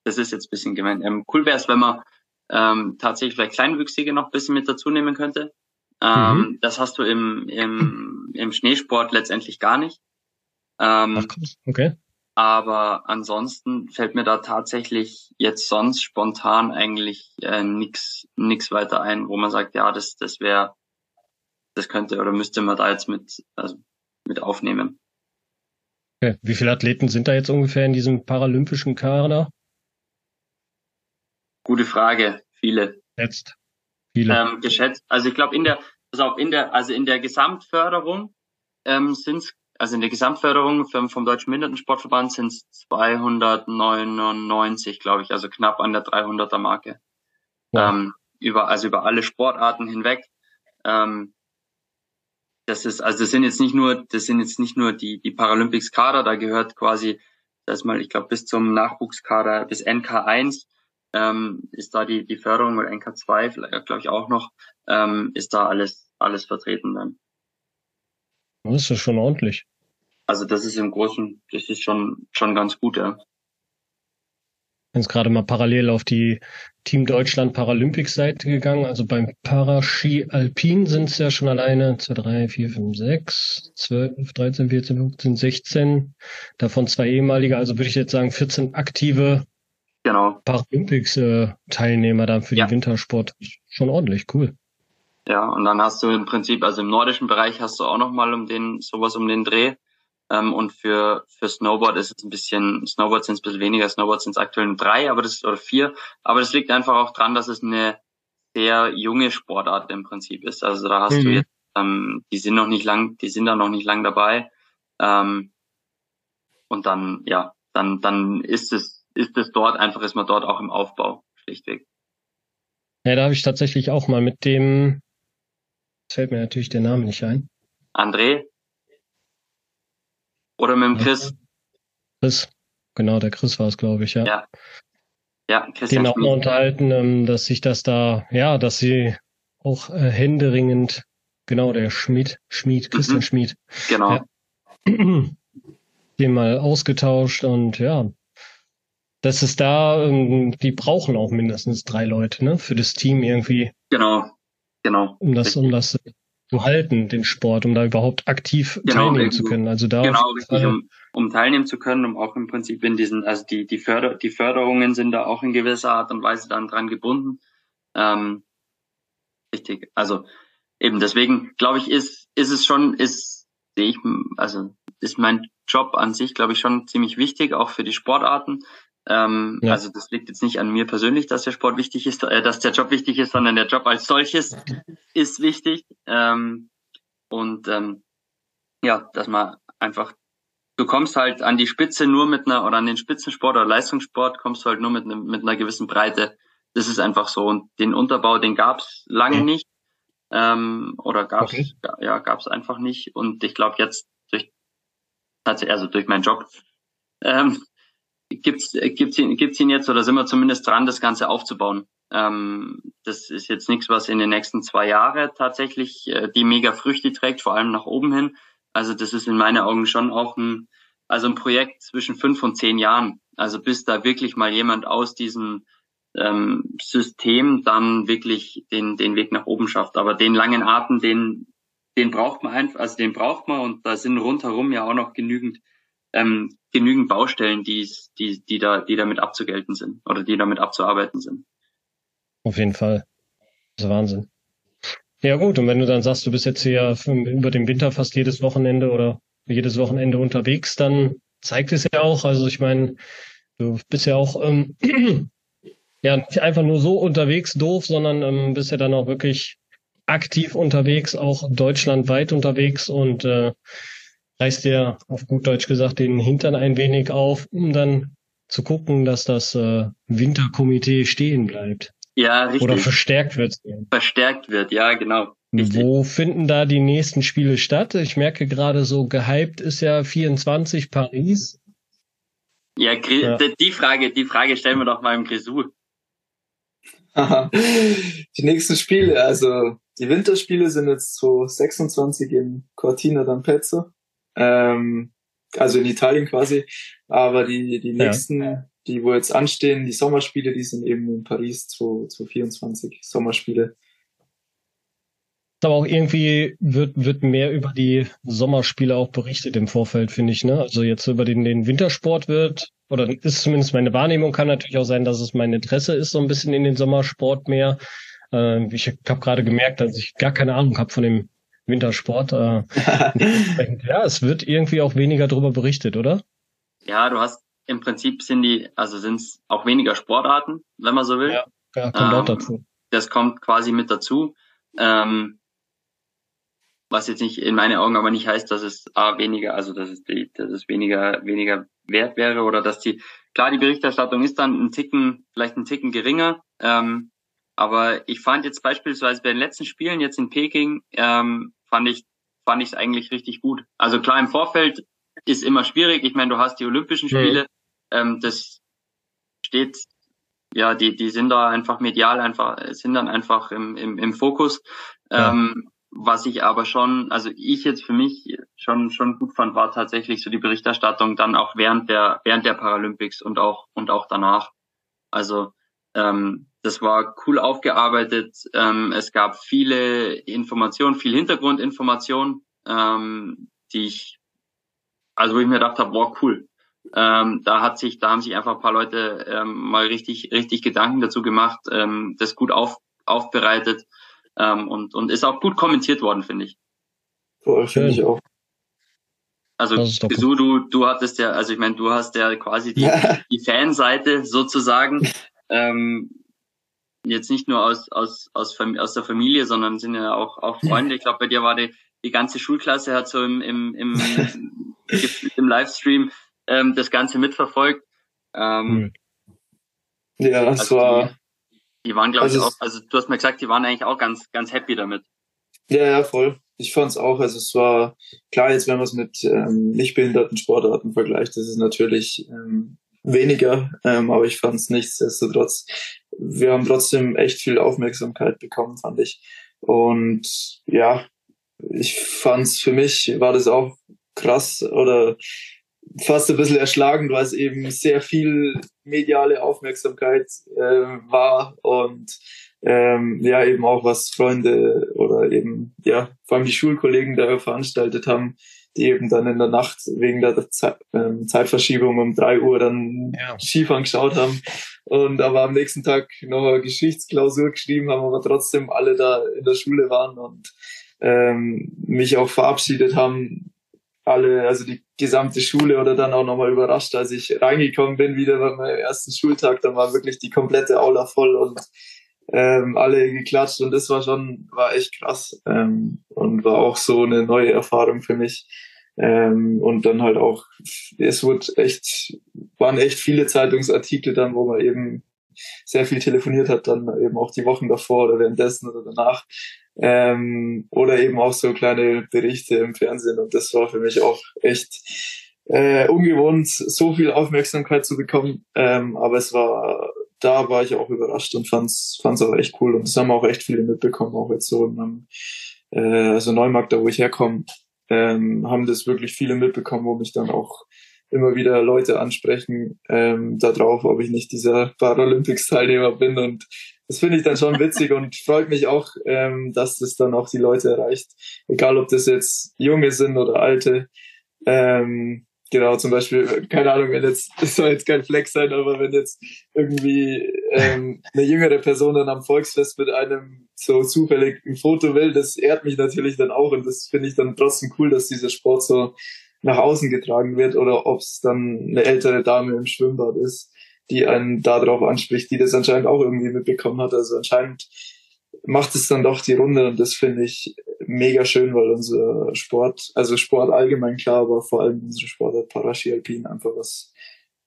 das ist jetzt bisschen gemein, ähm, cool wäre es, wenn man ähm, tatsächlich vielleicht Kleinwüchsige noch ein bisschen mit dazu nehmen könnte. Ähm, mhm. Das hast du im, im, im Schneesport letztendlich gar nicht. Ähm, Ach, okay. Aber ansonsten fällt mir da tatsächlich jetzt sonst spontan eigentlich äh, nix nix weiter ein, wo man sagt, ja, das das wäre, das könnte oder müsste man da jetzt mit also mit aufnehmen. Okay. Wie viele Athleten sind da jetzt ungefähr in diesem paralympischen Kader? Gute Frage. Viele. Jetzt. Viele. Ähm, geschätzt. Also ich glaube in der, also in der, also in der Gesamtförderung ähm, sind es also in der Gesamtförderung vom, vom Deutschen Behindertensportverband sind es 299, glaube ich, also knapp an der 300er Marke. Ja. Ähm, über, also über alle Sportarten hinweg. Ähm, das ist, also das sind jetzt nicht nur, das sind jetzt nicht nur die, die Paralympics Kader, da gehört quasi, das mal, ich glaube, bis zum Nachwuchskader, bis NK1, ähm, ist da die, die Förderung oder NK2, vielleicht, glaube ich, auch noch, ähm, ist da alles, alles vertreten dann. Das ist schon ordentlich. Also das ist im Großen, das ist schon, schon ganz gut, ja. Jetzt gerade mal parallel auf die Team Deutschland Paralympics Seite gegangen. Also beim Paraski Alpin sind es ja schon alleine 2, 3, 4, 5, 6, 12, 13, 14, 15, 16. Davon zwei ehemalige, also würde ich jetzt sagen 14 aktive genau. Paralympics äh, dann für ja. die Wintersport. Schon ordentlich, cool. Ja, und dann hast du im Prinzip, also im nordischen Bereich hast du auch nochmal um den, sowas um den Dreh. Ähm, und für, für Snowboard ist es ein bisschen, Snowboard sind es ein bisschen weniger, Snowboard sind es aktuell drei, aber das, oder vier. Aber das liegt einfach auch dran, dass es eine sehr junge Sportart im Prinzip ist. Also da hast mhm. du jetzt, ähm, die sind noch nicht lang, die sind da noch nicht lang dabei. Ähm, und dann, ja, dann, dann ist es, ist es dort einfach, ist man dort auch im Aufbau, schlichtweg. Ja, da habe ich tatsächlich auch mal mit dem, fällt mir natürlich der Name nicht ein. André? Oder mit dem Chris? Chris, genau, der Chris war es, glaube ich, ja. Ja. Ja, Christian Den auch mal unterhalten, ähm, dass sich das da, ja, dass sie auch äh, händeringend genau, der Schmied, Schmied, Christian mhm. Schmied. Genau. Ja. Den mal ausgetauscht und ja, das ist da, ähm, die brauchen auch mindestens drei Leute, ne, für das Team irgendwie. Genau, genau. Um das, um das zu halten, den Sport, um da überhaupt aktiv genau, teilnehmen zu können. Also da. Genau, richtig, um, um teilnehmen zu können, um auch im Prinzip in diesen, also die, die Förder, die Förderungen sind da auch in gewisser Art und Weise dann dran gebunden. Ähm, richtig. Also eben deswegen glaube ich, ist, ist es schon, ist, sehe ich, also ist mein Job an sich, glaube ich, schon ziemlich wichtig, auch für die Sportarten. Ähm, ja. Also das liegt jetzt nicht an mir persönlich, dass der Sport wichtig ist, äh, dass der Job wichtig ist, sondern der Job als solches ist wichtig. Ähm, und ähm, ja, dass man einfach, du kommst halt an die Spitze nur mit einer, oder an den Spitzensport oder Leistungssport kommst du halt nur mit, ne, mit einer gewissen Breite. Das ist einfach so. Und den Unterbau, den gab's lange nicht. Ähm, oder gab's okay. ja, gab's einfach nicht. Und ich glaube jetzt durch, also durch meinen Job, ähm, gibt's, gibt's ihn, gibt's ihn jetzt oder sind wir zumindest dran, das Ganze aufzubauen? Ähm, das ist jetzt nichts, was in den nächsten zwei Jahren tatsächlich äh, die mega Früchte trägt, vor allem nach oben hin. Also das ist in meinen Augen schon auch ein, also ein Projekt zwischen fünf und zehn Jahren. Also bis da wirklich mal jemand aus diesem ähm, System dann wirklich den, den Weg nach oben schafft. Aber den langen Atem, den, den braucht man einfach, also den braucht man und da sind rundherum ja auch noch genügend ähm, genügend Baustellen, die, die, die, da, die damit abzugelten sind oder die damit abzuarbeiten sind. Auf jeden Fall. Das ist Wahnsinn. Ja gut, und wenn du dann sagst, du bist jetzt hier über den Winter fast jedes Wochenende oder jedes Wochenende unterwegs, dann zeigt es ja auch, also ich meine, du bist ja auch ähm, ja nicht einfach nur so unterwegs doof, sondern ähm, bist ja dann auch wirklich aktiv unterwegs, auch deutschlandweit unterwegs und äh, reißt dir auf gut Deutsch gesagt den Hintern ein wenig auf, um dann zu gucken, dass das äh, Winterkomitee stehen bleibt. Ja, richtig. Oder verstärkt wird. Verstärkt wird, ja, genau. Richtig. Wo finden da die nächsten Spiele statt? Ich merke gerade so, gehypt ist ja 24 Paris. Ja, ja, die Frage, die Frage stellen wir doch mal im Grisou. die nächsten Spiele, also die Winterspiele sind jetzt so 26 in Cortina d'Ampezzo ähm, also in Italien quasi. Aber die, die nächsten, ja. die wo jetzt anstehen, die Sommerspiele, die sind eben in Paris 2024 Sommerspiele. Aber auch irgendwie wird, wird mehr über die Sommerspiele auch berichtet im Vorfeld, finde ich. Ne? Also jetzt über den, den Wintersport wird, oder ist zumindest meine Wahrnehmung, kann natürlich auch sein, dass es mein Interesse ist, so ein bisschen in den Sommersport mehr. Äh, ich habe gerade gemerkt, dass ich gar keine Ahnung habe von dem Wintersport. Äh, ja, es wird irgendwie auch weniger darüber berichtet, oder? Ja, du hast im Prinzip sind die, also sind es auch weniger Sportarten, wenn man so will. Ja, ja kommt ähm, auch dazu. Das kommt quasi mit dazu. Ähm, was jetzt nicht in meinen Augen aber nicht heißt, dass es A weniger, also dass es die, dass es weniger, weniger wert wäre oder dass die, klar, die Berichterstattung ist dann ein Ticken, vielleicht ein Ticken geringer, ähm, aber ich fand jetzt beispielsweise bei den letzten Spielen jetzt in Peking, ähm, fand ich fand ich es eigentlich richtig gut. Also klar im Vorfeld ist immer schwierig. Ich meine, du hast die Olympischen Spiele, mhm. ähm, das steht ja, die die sind da einfach medial einfach sind dann einfach im im, im Fokus. Ja. Ähm, was ich aber schon, also ich jetzt für mich schon schon gut fand, war tatsächlich so die Berichterstattung dann auch während der während der Paralympics und auch und auch danach. Also ähm, das war cool aufgearbeitet. Ähm, es gab viele Informationen, viel Hintergrundinformation, ähm, die ich, also wo ich mir gedacht habe, wow, cool. Ähm, da hat sich, da haben sich einfach ein paar Leute ähm, mal richtig, richtig Gedanken dazu gemacht, ähm, das gut auf, aufbereitet ähm, und und ist auch gut kommentiert worden, finde ich. Voll, finde ich auch. Also du, du, du hattest ja, also ich meine, du hast ja quasi die, die Fanseite sozusagen. Ähm, jetzt nicht nur aus, aus, aus, aus der Familie, sondern sind ja auch, auch Freunde. Ich glaube, bei dir war die, die ganze Schulklasse hat so im, im, im, im Livestream ähm, das Ganze mitverfolgt. Ähm, ja, das also war. Die, die waren, glaube also ich, auch, also du hast mir gesagt, die waren eigentlich auch ganz, ganz happy damit. Ja, ja, voll. Ich fand's auch. Also es war klar, jetzt wenn man es mit ähm, nicht behinderten Sportarten vergleicht, das ist natürlich ähm, weniger, ähm, aber ich fand es nichtsdestotrotz. Wir haben trotzdem echt viel Aufmerksamkeit bekommen, fand ich. Und ja, ich fand's für mich war das auch krass oder fast ein bisschen erschlagend, weil es eben sehr viel mediale Aufmerksamkeit äh, war und ähm, ja eben auch was Freunde oder eben ja vor allem die Schulkollegen da veranstaltet haben, die eben dann in der Nacht wegen der Ze ähm, Zeitverschiebung um drei Uhr dann ja. Skifahren geschaut haben. Und aber am nächsten Tag noch eine Geschichtsklausur geschrieben haben, aber trotzdem alle da in der Schule waren und ähm, mich auch verabschiedet haben, alle, also die gesamte Schule oder dann auch nochmal überrascht, als ich reingekommen bin, wieder bei meinem ersten Schultag, dann war wirklich die komplette Aula voll und ähm, alle geklatscht und das war schon, war echt krass ähm, und war auch so eine neue Erfahrung für mich. Ähm, und dann halt auch, es wurde echt, waren echt viele Zeitungsartikel dann, wo man eben sehr viel telefoniert hat, dann eben auch die Wochen davor oder währenddessen oder danach. Ähm, oder eben auch so kleine Berichte im Fernsehen. Und das war für mich auch echt äh, ungewohnt, so viel Aufmerksamkeit zu bekommen. Ähm, aber es war, da war ich auch überrascht und fand's, fand's auch echt cool. Und das haben auch echt viele mitbekommen, auch jetzt so in meinem, äh, also Neumarkt, da wo ich herkomme, ähm, haben das wirklich viele mitbekommen, wo mich dann auch immer wieder Leute ansprechen ähm, darauf, ob ich nicht dieser Paralympics-Teilnehmer bin. Und das finde ich dann schon witzig und freut mich auch, ähm, dass das dann auch die Leute erreicht. Egal, ob das jetzt Junge sind oder Alte. Ähm, genau, zum Beispiel, keine Ahnung, wenn jetzt, das soll jetzt kein Flex sein, aber wenn jetzt irgendwie ähm, eine jüngere Person dann am Volksfest mit einem so zufällig ein Foto will, das ehrt mich natürlich dann auch und das finde ich dann trotzdem cool, dass dieser Sport so nach außen getragen wird oder ob es dann eine ältere Dame im Schwimmbad ist, die einen darauf anspricht, die das anscheinend auch irgendwie mitbekommen hat. Also anscheinend macht es dann doch die Runde und das finde ich mega schön, weil unser Sport, also Sport allgemein klar, aber vor allem unsere Sportart Paraski Alpin einfach was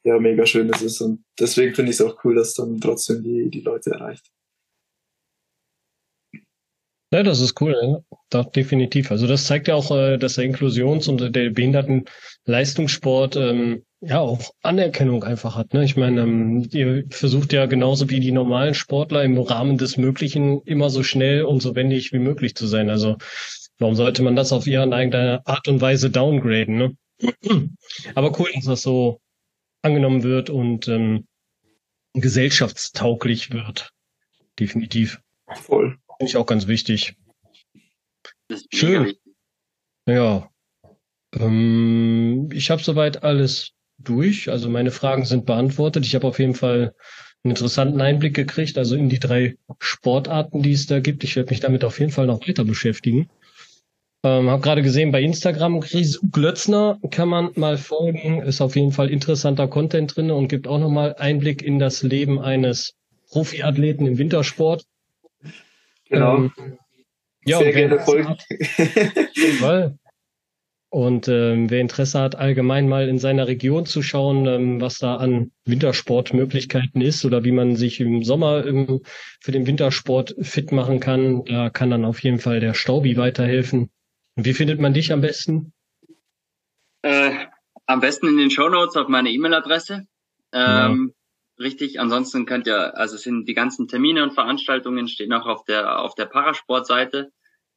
ja mega schönes ist und deswegen finde ich es auch cool, dass dann trotzdem die, die Leute erreicht. Ja, das ist cool? Doch, definitiv. Also das zeigt ja auch, äh, dass der Inklusions- und der Behindertenleistungssport ähm, ja auch Anerkennung einfach hat. Ne? Ich meine, ähm, ihr versucht ja genauso wie die normalen Sportler im Rahmen des Möglichen immer so schnell und so wendig wie möglich zu sein. Also warum sollte man das auf irgendeine Art und Weise downgraden? Ne? Aber cool, dass das so angenommen wird und ähm, gesellschaftstauglich wird. Definitiv. Voll. Finde ich auch ganz wichtig. Schön. Wichtig. Ja. Ähm, ich habe soweit alles durch. Also meine Fragen sind beantwortet. Ich habe auf jeden Fall einen interessanten Einblick gekriegt, also in die drei Sportarten, die es da gibt. Ich werde mich damit auf jeden Fall noch weiter beschäftigen. Ähm, habe gerade gesehen, bei Instagram Glötzner kann man mal folgen. Ist auf jeden Fall interessanter Content drin und gibt auch nochmal Einblick in das Leben eines Profiathleten im Wintersport. Genau. Ähm, ja, Sehr gerne folgen. Hat, und ähm, wer Interesse hat, allgemein mal in seiner Region zu schauen, ähm, was da an Wintersportmöglichkeiten ist oder wie man sich im Sommer im, für den Wintersport fit machen kann, da kann dann auf jeden Fall der Staubi weiterhelfen. Und wie findet man dich am besten? Äh, am besten in den Show Notes auf meine E-Mail-Adresse. Ähm, richtig. Ansonsten könnt ihr, also sind die ganzen Termine und Veranstaltungen stehen auch auf der auf der Parasportseite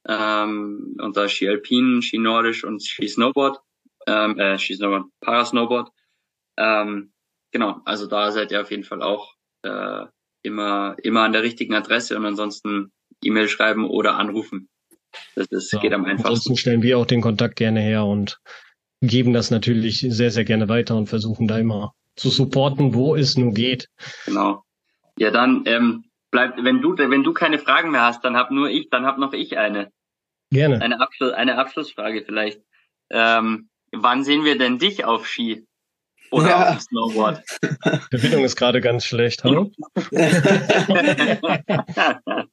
ähm, unter Ski Alpin, Ski Nordisch und Ski Snowboard, ähm, äh, Ski Snowboard, Parasnowboard. Ähm, genau, also da seid ihr auf jeden Fall auch äh, immer immer an der richtigen Adresse und ansonsten E-Mail schreiben oder anrufen. Das, das ja, geht am einfachsten. Ansonsten stellen wir auch den Kontakt gerne her und geben das natürlich sehr, sehr gerne weiter und versuchen da immer zu supporten, wo es nur geht. Genau. Ja, dann ähm, bleibt, wenn du, wenn du keine Fragen mehr hast, dann hab nur ich, dann hab noch ich eine. Gerne. Eine, Abschluss, eine Abschlussfrage vielleicht. Ähm, wann sehen wir denn dich auf Ski? Oder ja. auf Snowboard? Die Verbindung ist gerade ganz schlecht. Hallo?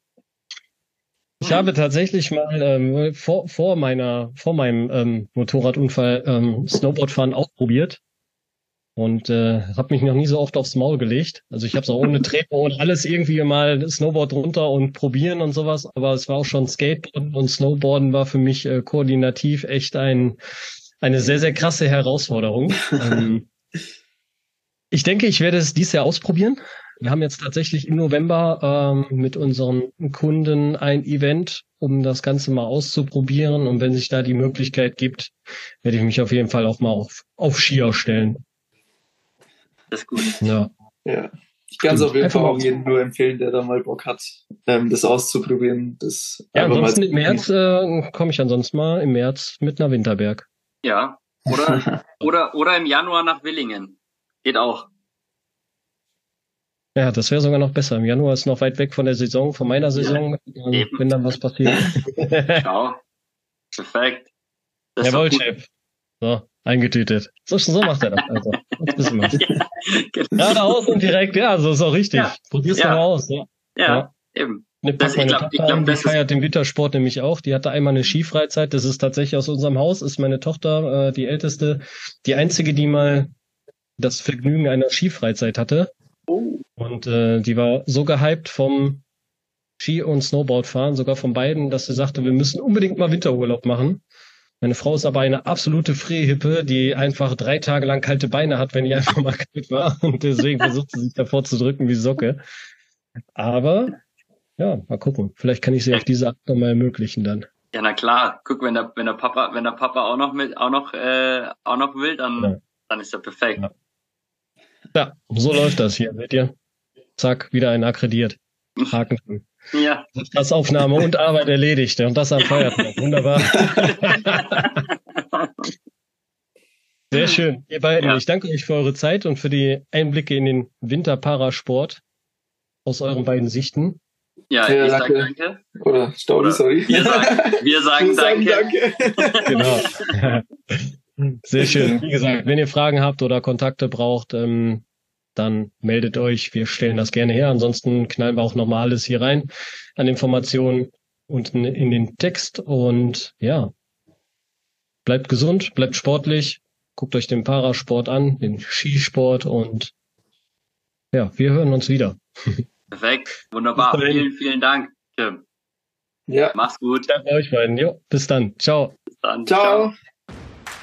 Ich habe tatsächlich mal ähm, vor, vor meiner, vor meinem ähm, Motorradunfall ähm, Snowboardfahren ausprobiert und äh, habe mich noch nie so oft aufs Maul gelegt. Also ich habe es auch ohne Treppe und alles irgendwie mal Snowboard runter und probieren und sowas, aber es war auch schon Skateboarden und Snowboarden war für mich äh, koordinativ echt ein eine sehr sehr krasse Herausforderung. ähm, ich denke, ich werde es dieses Jahr ausprobieren. Wir haben jetzt tatsächlich im November ähm, mit unseren Kunden ein Event, um das Ganze mal auszuprobieren. Und wenn sich da die Möglichkeit gibt, werde ich mich auf jeden Fall auch mal auf, auf Skier stellen. Das ist gut. Ja. ja. Ich kann es auf jeden Fall auch jedem nur empfehlen, der da mal Bock hat, ähm, das auszuprobieren. Das ja, ansonsten im März äh, komme ich ansonsten mal im März mit nach Winterberg. Ja. Oder, oder, oder im Januar nach Willingen. Geht auch. Ja, das wäre sogar noch besser. Im Januar ist noch weit weg von der Saison, von meiner Saison, ja, wenn dann was passiert. Ciao. Perfekt. Das Jawohl, Chef. So, eingetütet. So, so macht er das. Also, das wissen wir. Ja, genau. Geradeaus und direkt, ja, so ist auch richtig. Ja. Probier's ja. doch mal aus. Ja, ja, ja. eben. Ne, das, meine ich glaub, ich glaub, die feiert den Wintersport nämlich auch. Die hatte einmal eine Skifreizeit. Das ist tatsächlich aus unserem Haus, ist meine Tochter, äh, die älteste, die einzige, die mal das Vergnügen einer Skifreizeit hatte. Oh. Und äh, die war so gehypt vom Ski- und Snowboardfahren, sogar von beiden, dass sie sagte, wir müssen unbedingt mal Winterurlaub machen. Meine Frau ist aber eine absolute Frehhippe, die einfach drei Tage lang kalte Beine hat, wenn die einfach mal kalt war. Und deswegen versucht sie sich davor zu drücken wie Socke. Aber ja, mal gucken. Vielleicht kann ich sie auf diese Art nochmal ermöglichen dann. Ja, na klar. Guck, wenn der, wenn der Papa, wenn der Papa auch noch mit, auch noch, äh, auch noch will, dann, ja. dann ist er perfekt. Ja. ja, so läuft das hier, seht ihr? Zack, wieder ein akkrediert. Haken. Ja. Das Aufnahme und Arbeit erledigt und das am Feiertag. Wunderbar. Sehr schön. Ihr beiden, ja. ich danke euch für eure Zeit und für die Einblicke in den Winterparasport aus euren beiden Sichten. Ja, ja ich danke. sage danke. Oder Staudi, sorry. Wir sagen, wir sagen, wir sagen danke. danke. genau. Sehr schön. Wie gesagt, wenn ihr Fragen habt oder Kontakte braucht, ähm, dann meldet euch. Wir stellen das gerne her. Ansonsten knallen wir auch nochmal alles hier rein an Informationen unten in den Text. Und ja, bleibt gesund, bleibt sportlich, guckt euch den Parasport an, den Skisport und ja, wir hören uns wieder. Perfekt, wunderbar. Vielen, vielen Dank, Tim. Ja. Mach's gut. Danke euch beiden. Jo, bis dann. Ciao. Bis dann. Ciao. Ciao.